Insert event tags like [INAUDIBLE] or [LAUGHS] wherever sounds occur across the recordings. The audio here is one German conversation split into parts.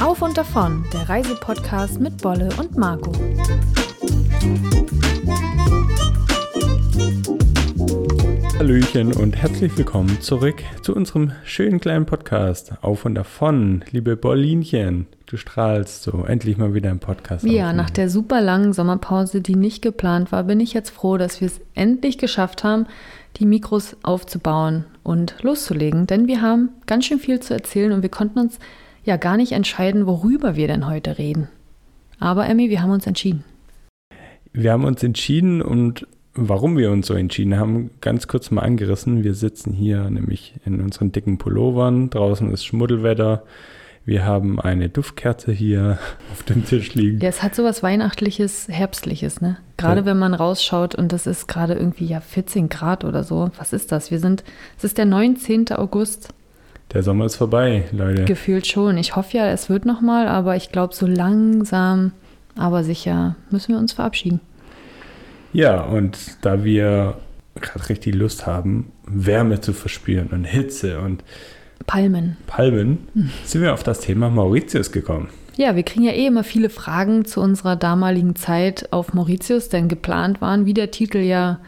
Auf und davon, der Reisepodcast mit Bolle und Marco. Hallöchen und herzlich willkommen zurück zu unserem schönen kleinen Podcast. Auf und davon, liebe Bollinchen. Du strahlst so, endlich mal wieder im Podcast. Ja, aufnehmen. nach der super langen Sommerpause, die nicht geplant war, bin ich jetzt froh, dass wir es endlich geschafft haben, die Mikros aufzubauen und loszulegen. Denn wir haben ganz schön viel zu erzählen und wir konnten uns ja gar nicht entscheiden, worüber wir denn heute reden. Aber Emmy, wir haben uns entschieden. Wir haben uns entschieden und warum wir uns so entschieden haben, ganz kurz mal angerissen. Wir sitzen hier nämlich in unseren dicken Pullovern. Draußen ist Schmuddelwetter. Wir haben eine Duftkerze hier [LAUGHS] auf dem Tisch liegen. Ja, es hat so was Weihnachtliches, Herbstliches, ne? Gerade Ja. wenn man rausschaut und das ist gerade irgendwie ja 14 Grad oder so. Was ist das? Wir sind, es ist der 19. August. Der Sommer ist vorbei, Leute. Gefühlt schon. Ich hoffe ja, es wird noch mal, aber ich glaube, so langsam, aber sicher müssen wir uns verabschieden. Ja, und da wir gerade richtig Lust haben, Wärme zu verspüren und Hitze und Palmen. Palmen, sind wir auf das Thema Mauritius gekommen. Ja, wir kriegen ja eh immer viele Fragen zu unserer damaligen Zeit auf Mauritius, denn geplant waren, wie der Titel ja,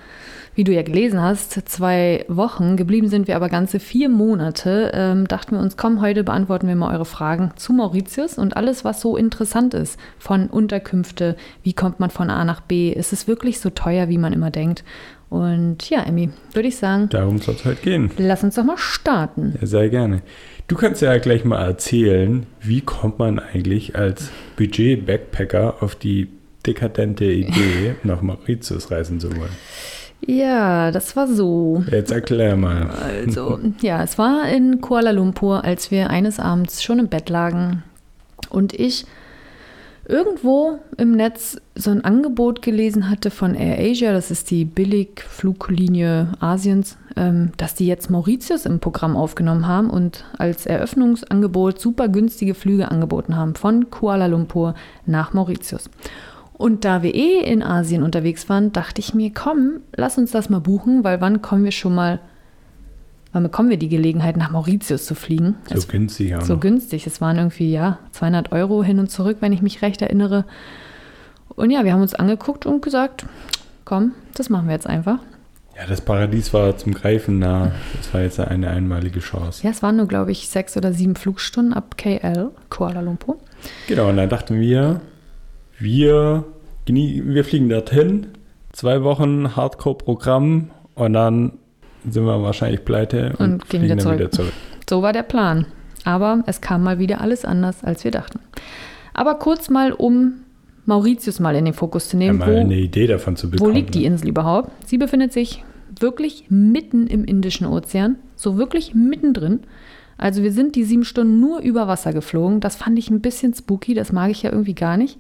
wie du ja gelesen hast, zwei Wochen. Geblieben sind wir aber ganze vier Monate. Ähm, dachten wir uns, komm, heute beantworten wir mal eure Fragen zu Mauritius und alles, was so interessant ist. Von Unterkünfte, wie kommt man von A nach B? Ist es wirklich so teuer, wie man immer denkt? Und ja, Emmy, würde ich sagen, Darum soll es heute gehen. lass uns doch mal starten. Ja, sehr gerne. Du kannst ja gleich mal erzählen, wie kommt man eigentlich als Budget-Backpacker auf die dekadente Idee, [LAUGHS] nach Mauritius reisen zu wollen? Ja, das war so. Jetzt erklär mal. Also, [LAUGHS] ja, es war in Kuala Lumpur, als wir eines Abends schon im Bett lagen und ich irgendwo im Netz so ein Angebot gelesen hatte von AirAsia, das ist die Billigfluglinie Asiens, ähm, dass die jetzt Mauritius im Programm aufgenommen haben und als Eröffnungsangebot super günstige Flüge angeboten haben von Kuala Lumpur nach Mauritius. Und da wir eh in Asien unterwegs waren, dachte ich mir, komm, lass uns das mal buchen, weil wann kommen wir schon mal, wann bekommen wir die Gelegenheit, nach Mauritius zu fliegen? So Es günstig auch so noch. günstig. Es waren irgendwie, ja, 200 Euro hin und zurück, wenn ich mich recht erinnere. Und ja, wir haben uns angeguckt und gesagt, komm, das machen wir jetzt einfach. Ja, das Paradies war zum Greifen nah. Das war jetzt eine einmalige Chance. Ja, es waren nur, glaube ich, sechs oder sieben Flugstunden ab KL, Kuala Lumpur. Genau, und dann dachten wir, wir, wir fliegen dorthin, zwei Wochen Hardcore-Programm und dann sind wir wahrscheinlich pleite und, Und gehen wieder zurück. wieder zurück. So war der Plan. Aber es kam mal wieder alles anders, als wir dachten. Aber kurz mal, um Mauritius mal in den Fokus zu Ja, nehmen. mal wo, eine Idee davon zu Wo bekommen. liegt die ne? Insel überhaupt? Sie befindet sich wirklich mitten im Indischen Ozean, so wirklich mittendrin. Also wir sind die sieben Stunden nur über Wasser geflogen. Das fand ich ein bisschen spooky, das mag ich ja irgendwie gar nicht.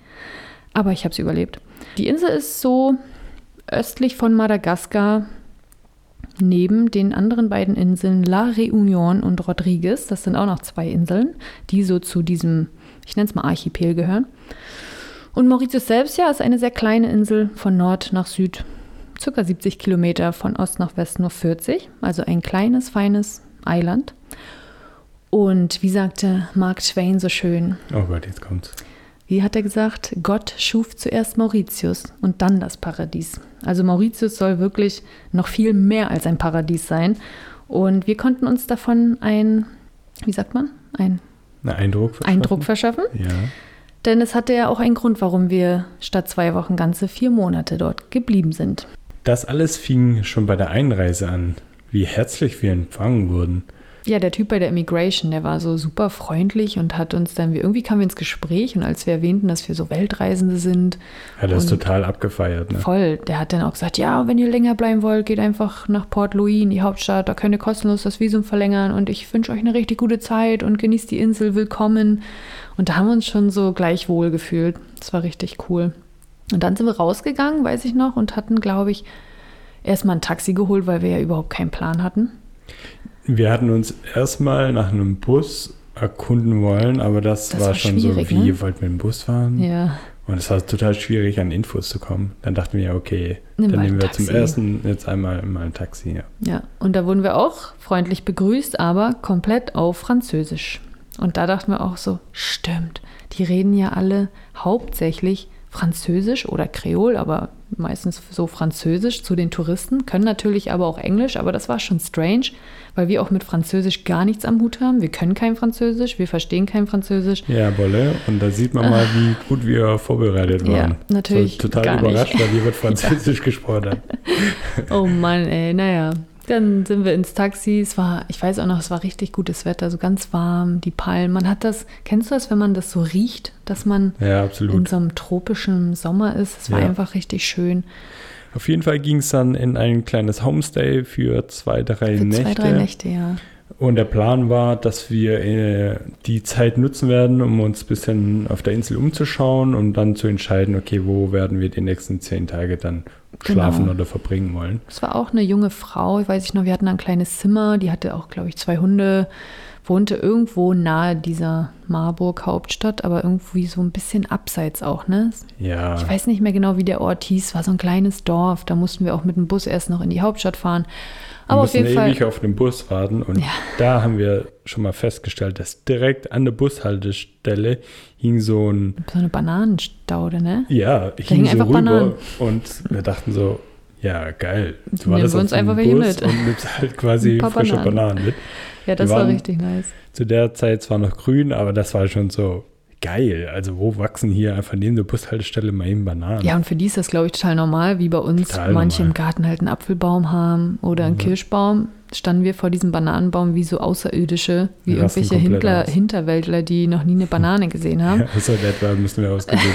Aber ich habe es überlebt. Die Insel ist so östlich von Madagaskar, neben den anderen beiden Inseln La Réunion und Rodriguez. Das sind auch noch zwei Inseln, die so zu diesem, ich nenne es mal Archipel gehören. Und Mauritius selbst, ja, ist eine sehr kleine Insel von Nord nach Süd, circa 70 Kilometer, von Ost nach West nur 40. Also ein kleines, feines Eiland. Und wie sagte Mark Twain so schön, Oh Gott, jetzt kommt's. Wie hat er gesagt, Gott schuf zuerst Mauritius und dann das Paradies. Also Mauritius soll wirklich noch viel mehr als ein Paradies sein. Und wir konnten uns davon ein, wie sagt man, ein Ein Eindruck verschaffen? Eindruck verschaffen. Ja. Denn es hatte ja auch einen Grund, warum wir statt zwei Wochen ganze vier Monate dort geblieben sind. Das alles fing schon bei der Einreise an, wie herzlich wir empfangen wurden. Ja, der Typ bei der Immigration, der war so super freundlich und hat uns dann, irgendwie kamen wir ins Gespräch und als wir erwähnten, dass wir so Weltreisende sind, Hat das Und- total abgefeiert. Ne? voll, der hat dann auch gesagt, ja, wenn ihr länger bleiben wollt, geht einfach nach Port Louis in die Hauptstadt, da könnt ihr kostenlos das Visum verlängern und ich wünsche euch eine richtig gute Zeit und genießt die Insel, willkommen. Und da haben wir uns schon so gleich wohl gefühlt. Das war richtig cool. Und dann sind wir rausgegangen, weiß ich noch, und hatten, glaube ich, erstmal ein Taxi geholt, weil wir ja überhaupt keinen Plan hatten. Wir hatten uns erstmal nach einem Bus erkunden wollen, aber das, Das war, war schon so, wie ne? wollten wir einen Bus fahren? Ja. Und es war total schwierig, an Infos zu kommen. Dann dachten wir, okay, Nimm dann nehmen wir zum Taxi. ersten jetzt einmal mal ein Taxi. Ja. Ja, und da wurden wir auch freundlich begrüßt, aber komplett auf Französisch. Und da dachten wir auch so, stimmt, die reden ja alle hauptsächlich Französisch oder Kreol, aber meistens so Französisch zu den Touristen, können natürlich aber auch Englisch, aber das war schon strange, weil wir auch mit Französisch gar nichts am Hut haben. Wir können kein Französisch, wir verstehen kein Französisch. Ja, Wolle. Und da sieht man mal, wie gut wir vorbereitet waren. Ja, natürlich. So, total überrascht, weil wir mit [LAUGHS] Französisch ja. gesprochen haben. Oh Mann, ey, naja. Dann sind wir ins Taxi. Es war, ich weiß auch noch, es war richtig gutes Wetter, so ganz warm, die Palmen. Man hat das, kennst du das, wenn man das so riecht, dass man ja, in so einem tropischen Sommer ist? Es war ja. einfach richtig schön. Auf jeden Fall ging es dann in ein kleines Homestay für zwei, drei für Nächte. Zwei, drei Nächte, ja. Und der Plan war, dass wir äh, die Zeit nutzen werden, um uns ein bisschen auf der Insel umzuschauen und dann zu entscheiden, okay, wo werden wir die nächsten zehn Tage dann schlafen genau. oder verbringen wollen. Es war auch eine junge Frau, ich weiß ich noch, wir hatten ein kleines Zimmer, die hatte auch, glaube ich, zwei Hunde, wohnte irgendwo nahe dieser Marburg Hauptstadt, aber irgendwie so ein bisschen abseits auch, ne? Ja. Ich weiß nicht mehr genau, wie der Ort hieß, war so ein kleines Dorf, da mussten wir auch mit dem Bus erst noch in die Hauptstadt fahren. Aber auf jeden ewig Fall. auf dem Bus warten und ja. da haben wir schon mal festgestellt, dass direkt an der Bushaltestelle hing so ein. So eine Bananenstaude, ne? Ja, da hing so rüber Bananen. und wir dachten so, ja, geil. Du war das uns einfach welche mit. Und nimmst [LAUGHS] halt quasi frische Bananen. Bananen mit. Ja, das war richtig nice. Zu der Zeit zwar noch grün, aber das war schon so, geil. Also wo wachsen hier einfach neben der Bushaltestelle mal eben Bananen? Ja, und für die ist das, glaube ich, total normal, wie bei uns total manche normal. im Garten halt einen Apfelbaum haben oder einen mhm. Kirschbaum. Standen wir vor diesem Bananenbaum wie so Außerirdische, wie irgendwelche Hintler, Hinterwäldler, die noch nie eine Banane gesehen haben. Ja, [LAUGHS] so etwa müssen wir ausgesehen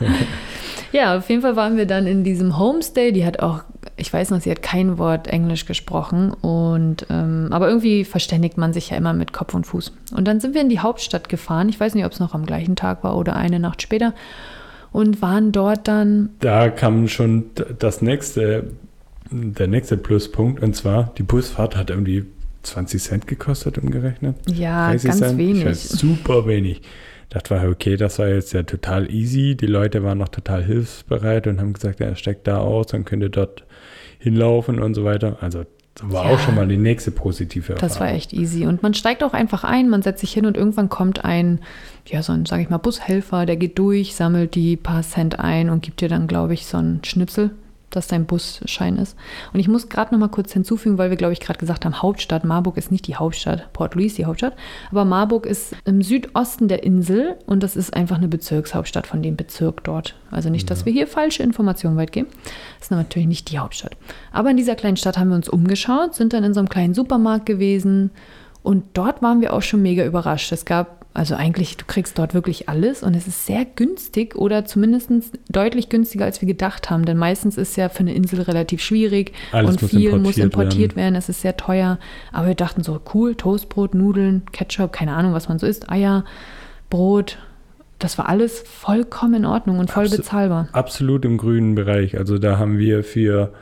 haben. [LAUGHS] ja, auf jeden Fall waren wir dann in diesem Homestay. Die hat auch ich weiß noch, sie hat kein Wort Englisch gesprochen und ähm, aber irgendwie verständigt man sich ja immer mit Kopf und Fuß. Und dann sind wir in die Hauptstadt gefahren. Ich weiß nicht, ob es noch am gleichen Tag war oder eine Nacht später und waren dort dann. Da kam schon das nächste, der nächste Pluspunkt und zwar die Busfahrt hat irgendwie 20 Cent gekostet umgerechnet. Ja, ganz Cent. wenig. Super wenig dachte war, okay, das war jetzt ja total easy. Die Leute waren noch total hilfsbereit und haben gesagt, ja, steckt da aus und könnt ihr dort hinlaufen und so weiter. Also das war ja, auch schon mal die nächste positive Erfahrung. Das war echt easy. Und man steigt auch einfach ein, man setzt sich hin und irgendwann kommt ein, ja, so ein, sag ich mal, Bushelfer, der geht durch, sammelt die paar Cent ein und gibt dir dann, glaube ich, so einen Schnipsel dass dein Busschein ist. Und ich muss gerade noch mal kurz hinzufügen, weil wir, glaube ich, gerade gesagt haben, Hauptstadt. Marburg ist nicht die Hauptstadt, Port Louis die Hauptstadt. Aber Marburg ist im Südosten der Insel und das ist einfach eine Bezirkshauptstadt von dem Bezirk dort. Also nicht, dass wir hier falsche Informationen weit geben. Das ist natürlich nicht die Hauptstadt. Aber in dieser kleinen Stadt haben wir uns umgeschaut, sind dann in so einem kleinen Supermarkt gewesen und dort waren wir auch schon mega überrascht. Es gab also eigentlich, du kriegst dort wirklich alles und es ist sehr günstig oder zumindest deutlich günstiger, als wir gedacht haben. Denn meistens ist ja für eine Insel relativ schwierig alles und muss viel importiert muss importiert werden. werden. Es ist sehr teuer. Aber wir dachten so, cool, Toastbrot, Nudeln, Ketchup, keine Ahnung, was man so isst, Eier, Brot. Das war alles vollkommen in Ordnung und voll Abs bezahlbar. Absolut im grünen Bereich. Also da haben wir für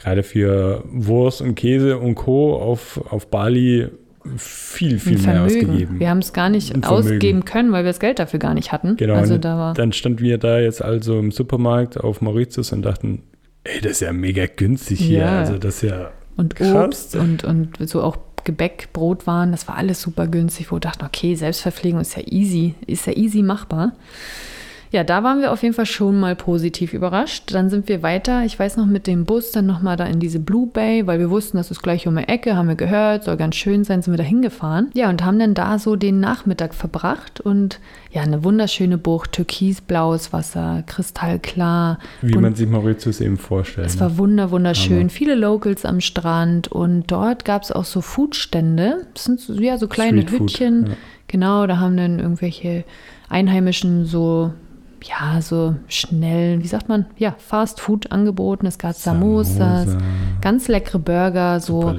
gerade für Wurst und Käse und Co. auf, auf Bali viel, viel mehr ausgegeben. Wir haben es gar nicht ausgeben können, weil wir das Geld dafür gar nicht hatten. Genau. Also da dann standen wir da jetzt also im Supermarkt auf Mauritius und dachten, ey, das ist ja mega günstig hier. Ja. Also das ist ja Und krass. Obst und, und so auch Gebäck, Brotwaren, das war alles super günstig, wo wir dachten, okay, Selbstverpflegung ist ja easy, ist ja easy machbar. Ja, da waren wir auf jeden Fall schon mal positiv überrascht. Dann sind wir weiter, ich weiß noch, mit dem Bus dann nochmal da in diese Blue Bay, weil wir wussten, das ist gleich um die Ecke, haben wir gehört, soll ganz schön sein, sind wir da hingefahren. Ja, und haben dann da so den Nachmittag verbracht und ja, eine wunderschöne Bucht, türkisblaues Wasser, kristallklar. Wie man sich Mauritius eben vorstellt. Es war wunder, wunderschön. Aber Viele Locals am Strand und dort gab es auch so Foodstände. Das sind so, ja so kleine Hütchen. Ja. Genau, da haben dann irgendwelche Einheimischen so ja, so schnell, wie sagt man, ja, Fast Food angeboten. Es gab Samosas, Samosa. ganz leckere Burger, so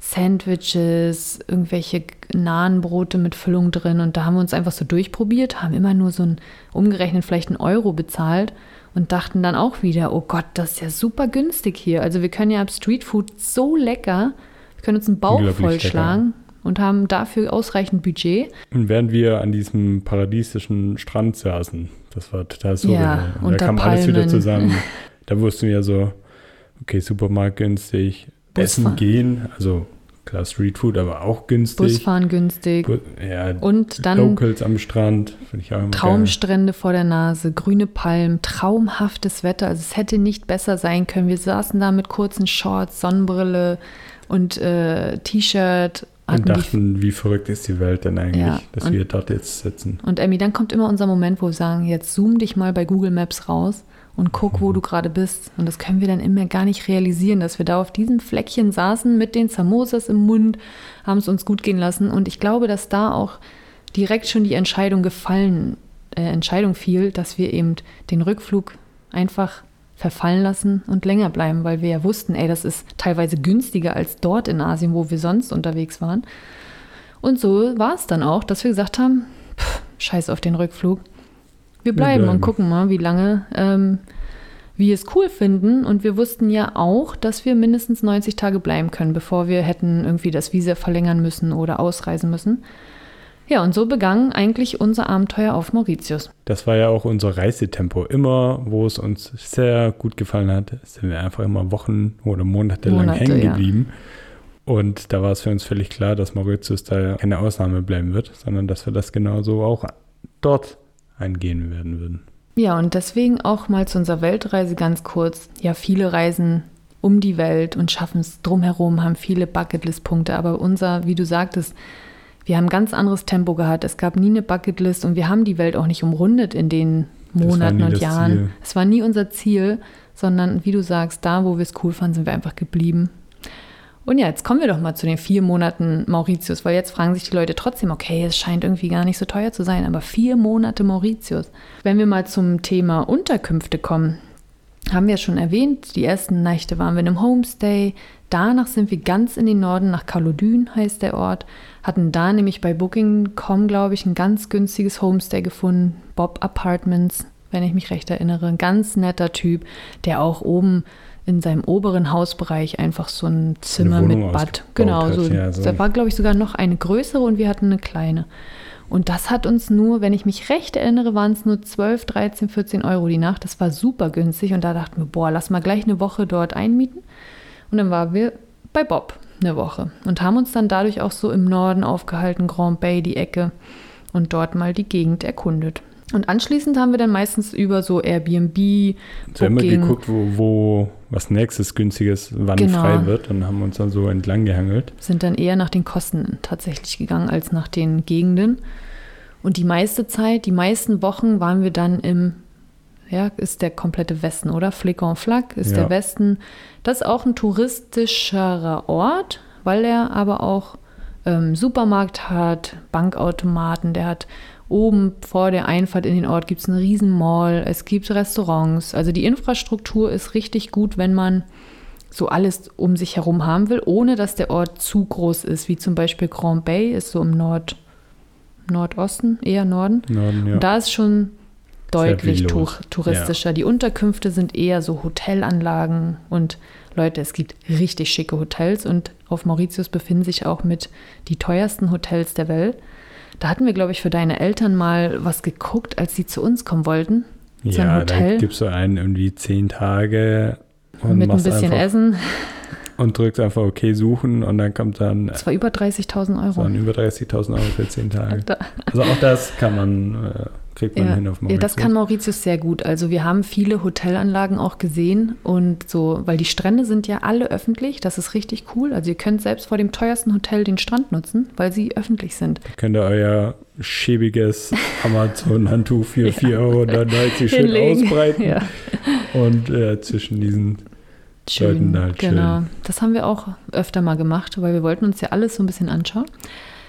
Sandwiches, irgendwelche Nahenbrote mit Füllung drin. Und da haben wir uns einfach so durchprobiert, haben immer nur so ein, umgerechnet vielleicht einen Euro bezahlt und dachten dann auch wieder, oh Gott, das ist ja super günstig hier. Also wir können ja ab Streetfood so lecker, wir können uns einen Bauch vollschlagen. Und haben dafür ausreichend Budget. Und während wir an diesem paradiesischen Strand saßen, das war total so. Ja, und da kam Palmen. alles wieder zusammen. [LAUGHS] Da wussten wir so, okay, Supermarkt günstig, Busfahren. essen gehen, also klar Streetfood, aber auch günstig. Busfahren günstig. Bu ja, Und dann Locals am Strand, finde ich auch immer geil. Traumstrände vor der Nase, grüne Palmen, traumhaftes Wetter. Also es hätte nicht besser sein können. Wir saßen da mit kurzen Shorts, Sonnenbrille und äh, T-Shirt. Und dachten, wie verrückt ist die Welt denn eigentlich, Ja, dass wir dort jetzt sitzen. Und Emmy, dann kommt immer unser Moment, wo wir sagen, jetzt zoom dich mal bei Google Maps raus und guck, Mhm. wo du gerade bist. Und das können wir dann immer gar nicht realisieren, dass wir da auf diesem Fleckchen saßen mit den Samosas im Mund, haben es uns gut gehen lassen. Und ich glaube, dass da auch direkt schon die Entscheidung gefallen, äh, Entscheidung fiel, dass wir eben den Rückflug einfach verfallen lassen und länger bleiben, weil wir ja wussten, ey, das ist teilweise günstiger als dort in Asien, wo wir sonst unterwegs waren. Und so war es dann auch, dass wir gesagt haben, pff, scheiß auf den Rückflug. Wir bleiben, bleiben. und gucken mal, wie lange ähm, wir es cool finden. Und wir wussten ja auch, dass wir mindestens 90 Tage bleiben können, bevor wir hätten irgendwie das Visa verlängern müssen oder ausreisen müssen. Ja, und so begann eigentlich unser Abenteuer auf Mauritius. Das war ja auch unser Reisetempo. Immer, wo es uns sehr gut gefallen hat, sind wir einfach immer Wochen oder Monate lang Monate, hängen ja. geblieben. Und da war es für uns völlig klar, dass Mauritius da keine Ausnahme bleiben wird, sondern dass wir das genauso auch dort eingehen werden würden. Ja, und deswegen auch mal zu unserer Weltreise ganz kurz. Ja, viele reisen um die Welt und schaffen es drumherum, haben viele Bucketlist-Punkte. Aber unser, wie du sagtest, wir haben ein ganz anderes Tempo gehabt. Es gab nie eine Bucketlist und wir haben die Welt auch nicht umrundet in den Monaten und Jahren. Ziel. Es war nie unser Ziel, sondern wie du sagst, da, wo wir es cool fanden, sind wir einfach geblieben. Und ja, jetzt kommen wir doch mal zu den vier Monaten Mauritius, weil jetzt fragen sich die Leute trotzdem, okay, es scheint irgendwie gar nicht so teuer zu sein, aber vier Monate Mauritius. Wenn wir mal zum Thema Unterkünfte kommen, haben wir ja schon erwähnt, die ersten Nächte waren wir in einem Homestay. Danach sind wir ganz in den Norden, nach Kalodün heißt der Ort. Hatten da nämlich bei Booking.com, glaube ich, ein ganz günstiges Homestay gefunden. Bob Apartments, wenn ich mich recht erinnere. Ein ganz netter Typ, der auch oben in seinem oberen Hausbereich einfach so ein Zimmer mit Bad. Genau, so. ja, so. Da war, glaube ich, sogar noch eine größere und wir hatten eine kleine. Und das hat uns nur, wenn ich mich recht erinnere, waren es nur 12, 13, 14 Euro die Nacht. Das war super günstig und da dachten wir, boah, lass mal gleich eine Woche dort einmieten. Und dann waren wir bei Bob eine Woche und haben uns dann dadurch auch so im Norden aufgehalten, Grand Bay, die Ecke und dort mal die Gegend erkundet. Und anschließend haben wir dann meistens über so Airbnb, Wir haben Booking, geguckt, wo, wo was nächstes günstiges wann Genau. frei wird und haben uns dann so entlang gehangelt. sind dann eher nach den Kosten tatsächlich gegangen als nach den Gegenden. Und die meiste Zeit, die meisten Wochen waren wir dann im, ja, ist der komplette Westen, oder? Flick en Flac ist Ja. der Westen. Das ist auch ein touristischerer Ort, weil er aber auch ähm, Supermarkt hat, Bankautomaten, der hat oben vor der Einfahrt in den Ort gibt es einen riesen Mall, es gibt Restaurants. Also die Infrastruktur ist richtig gut, wenn man so alles um sich herum haben will, ohne dass der Ort zu groß ist, wie zum Beispiel Grand Bay ist so im Nord, Nordosten, eher Norden. Norden, ja. Und da ist schon deutlich viel tu los. touristischer. Die Unterkünfte sind eher so Hotelanlagen und Leute, es gibt richtig schicke Hotels und auf Mauritius befinden sich auch mit die teuersten Hotels der Welt. Da hatten wir, glaube ich, für deine Eltern mal was geguckt, als sie zu uns kommen wollten. So ja, da Hotel gibst du einen irgendwie zehn Tage und mit ein bisschen Essen. und drückst einfach okay suchen und dann kommt dann Das war über 30.000 Euro. so über 30.000 Euro für zehn [LAUGHS] Tage. Da- Also auch das kann man, äh, kriegt man Ja, hin auf ja, Mauritius. das kann Mauritius sehr gut. Also wir haben viele Hotelanlagen auch gesehen und so, weil die Strände sind ja alle öffentlich. Das ist richtig cool. Also ihr könnt selbst vor dem teuersten Hotel den Strand nutzen, weil sie öffentlich sind. Könnt ihr euer schäbiges [LAUGHS] Amazon-Handtuch für 4,99 Euro [LAUGHS] schön Hinlegen. ausbreiten Ja, und äh, zwischen diesen Leuten da halt genau. Das haben wir auch öfter mal gemacht, weil wir wollten uns ja alles so ein bisschen anschauen.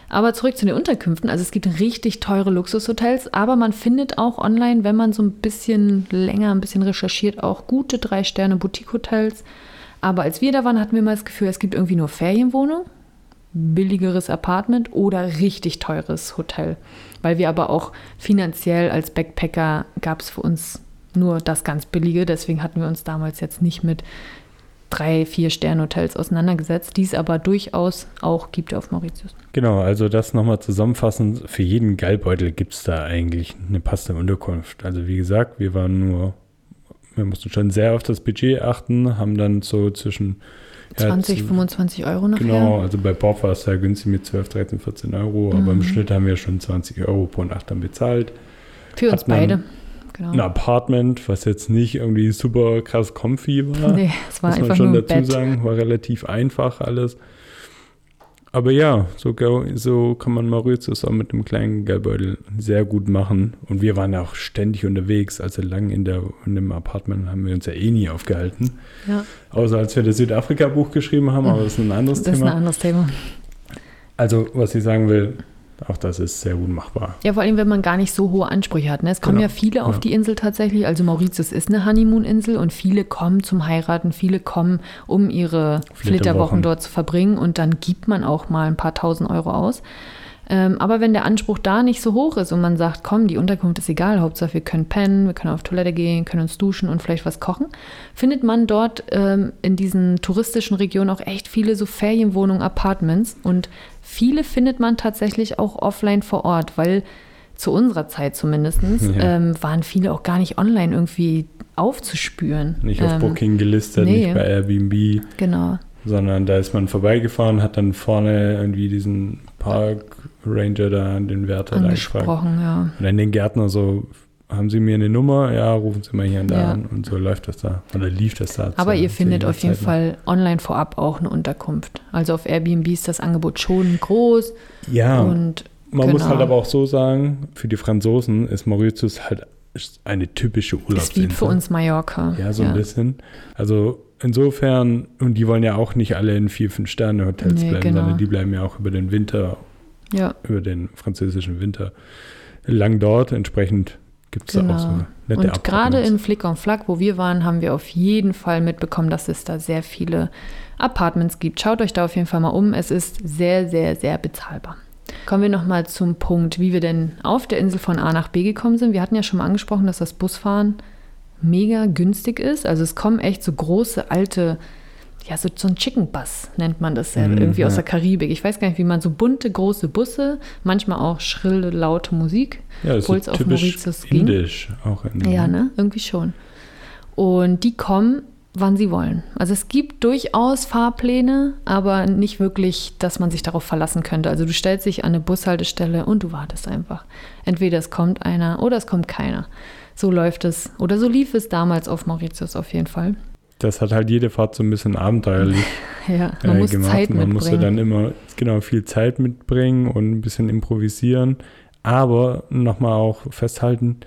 Aber zurück zu den Unterkünften. Also es gibt richtig teure Luxushotels, aber man findet auch online, wenn man so ein bisschen länger, ein bisschen recherchiert, auch gute Drei-Sterne-Boutique-Hotels. Aber als wir da waren, hatten wir mal das Gefühl, es gibt irgendwie nur Ferienwohnung, billigeres Apartment oder richtig teures Hotel. Weil wir aber auch finanziell als Backpacker gab es für uns nur das ganz billige. Deswegen hatten wir uns damals jetzt nicht mit drei, vier Sternhotels auseinandergesetzt, die es aber durchaus auch gibt auf Mauritius. Genau, also das nochmal zusammenfassend. Für jeden Geldbeutel gibt es da eigentlich eine passende Unterkunft. Also wie gesagt, wir waren nur, wir mussten schon sehr auf das Budget achten, haben dann so zwischen 20, Ja, 25 Euro nachher. Genau, also bei Bob war es sehr günstig mit 12, 13, 14 Euro, aber im Mhm. Schnitt haben wir schon 20 Euro pro Nacht dann bezahlt. Für uns man beide. Genau. Ein Apartment, was jetzt nicht irgendwie super krass comfy war, [LAUGHS] Nee, es war muss man einfach schon nur dazu Bett. sagen, war relativ einfach alles. Aber ja, so, so kann man Mauritius auch mit einem kleinen Geldbeutel sehr gut machen. Und wir waren ja auch ständig unterwegs, also lang in, der, in dem Apartment haben wir uns ja eh nie aufgehalten. Ja, Außer als wir das Südafrika-Buch geschrieben haben, aber das ist ein anderes das ist ein Thema. anderes Thema. Also, was ich sagen will, auch das ist sehr gut machbar. Ja, vor allem, wenn man gar nicht so hohe Ansprüche hat. Ne? Es kommen Genau. ja viele auf Ja. die Insel tatsächlich. Also Mauritius ist eine Honeymoon-Insel und viele kommen zum Heiraten, viele kommen, um ihre Flitterwochen. Flitterwochen dort zu verbringen und dann gibt man auch mal ein paar tausend Euro aus. Ähm, aber wenn der Anspruch da nicht so hoch ist und man sagt, komm, die Unterkunft ist egal, Hauptsache wir können pennen, wir können auf Toilette gehen, können uns duschen und vielleicht was kochen, findet man dort ähm, in diesen touristischen Regionen auch echt viele so Ferienwohnungen, Apartments und viele findet man tatsächlich auch offline vor Ort, weil zu unserer Zeit zumindest [LAUGHS] Ja. ähm, waren viele auch gar nicht online irgendwie aufzuspüren. Nicht auf ähm, Booking gelistet, nee. nicht bei Airbnb, Genau. sondern da ist man vorbeigefahren, hat dann vorne irgendwie diesen Park Ranger da, den Wärter da gefragt. Angesprochen, ja. Und dann den Gärtner so, haben Sie mir eine Nummer? Ja, rufen Sie mal hier und da Ja. an. Und so läuft das da. Oder lief das da. Aber ihr findet auf jeden. Fall online vorab auch eine Unterkunft. Also auf Airbnb ist das Angebot schon groß Ja, und man muss genau. halt aber auch so sagen, für die Franzosen ist Mauritius halt eine typische ist Urlaubsinsel. wie für uns Mallorca. Ja, so ein bisschen. Also insofern, und die wollen ja auch nicht alle in vier, fünf Sterne Hotels Nee, bleiben, genau. sondern die bleiben ja auch über den Winter, Ja, über den französischen Winter lang dort. Entsprechend gibt es da auch so Genau. nette und gerade in Flick und Flack, wo wir waren, haben wir auf jeden Fall mitbekommen, dass es da sehr viele Apartments gibt. Schaut euch da auf jeden Fall mal um. Es ist sehr, sehr, sehr bezahlbar. Kommen wir nochmal zum Punkt, wie wir denn auf der Insel von A nach B gekommen sind. Wir hatten ja schon mal angesprochen, dass das Busfahren mega günstig ist. Also es kommen echt so große, alte, ja, so, so ein Chicken Bus nennt man das ja, Mhm, irgendwie aus ja. der Karibik. Ich weiß gar nicht, wie man so bunte, große Busse, manchmal auch schrille, laute Musik. ja, das obwohl ist es auf typisch Mauritius ging. indisch auch. In, Ja, ne? Irgendwie schon. Und die kommen, wann sie wollen. Also es gibt durchaus Fahrpläne, aber nicht wirklich, dass man sich darauf verlassen könnte. Also du stellst dich an eine Bushaltestelle und du wartest einfach. Entweder es kommt einer oder es kommt keiner. So läuft es. Oder so lief es damals auf Mauritius auf jeden Fall. Das hat halt jede Fahrt so ein bisschen abenteuerlich [LAUGHS] Ja, man äh, muss gemacht. Zeit Man musste dann immer genau viel Zeit mitbringen und ein bisschen improvisieren. Aber nochmal auch festhalten,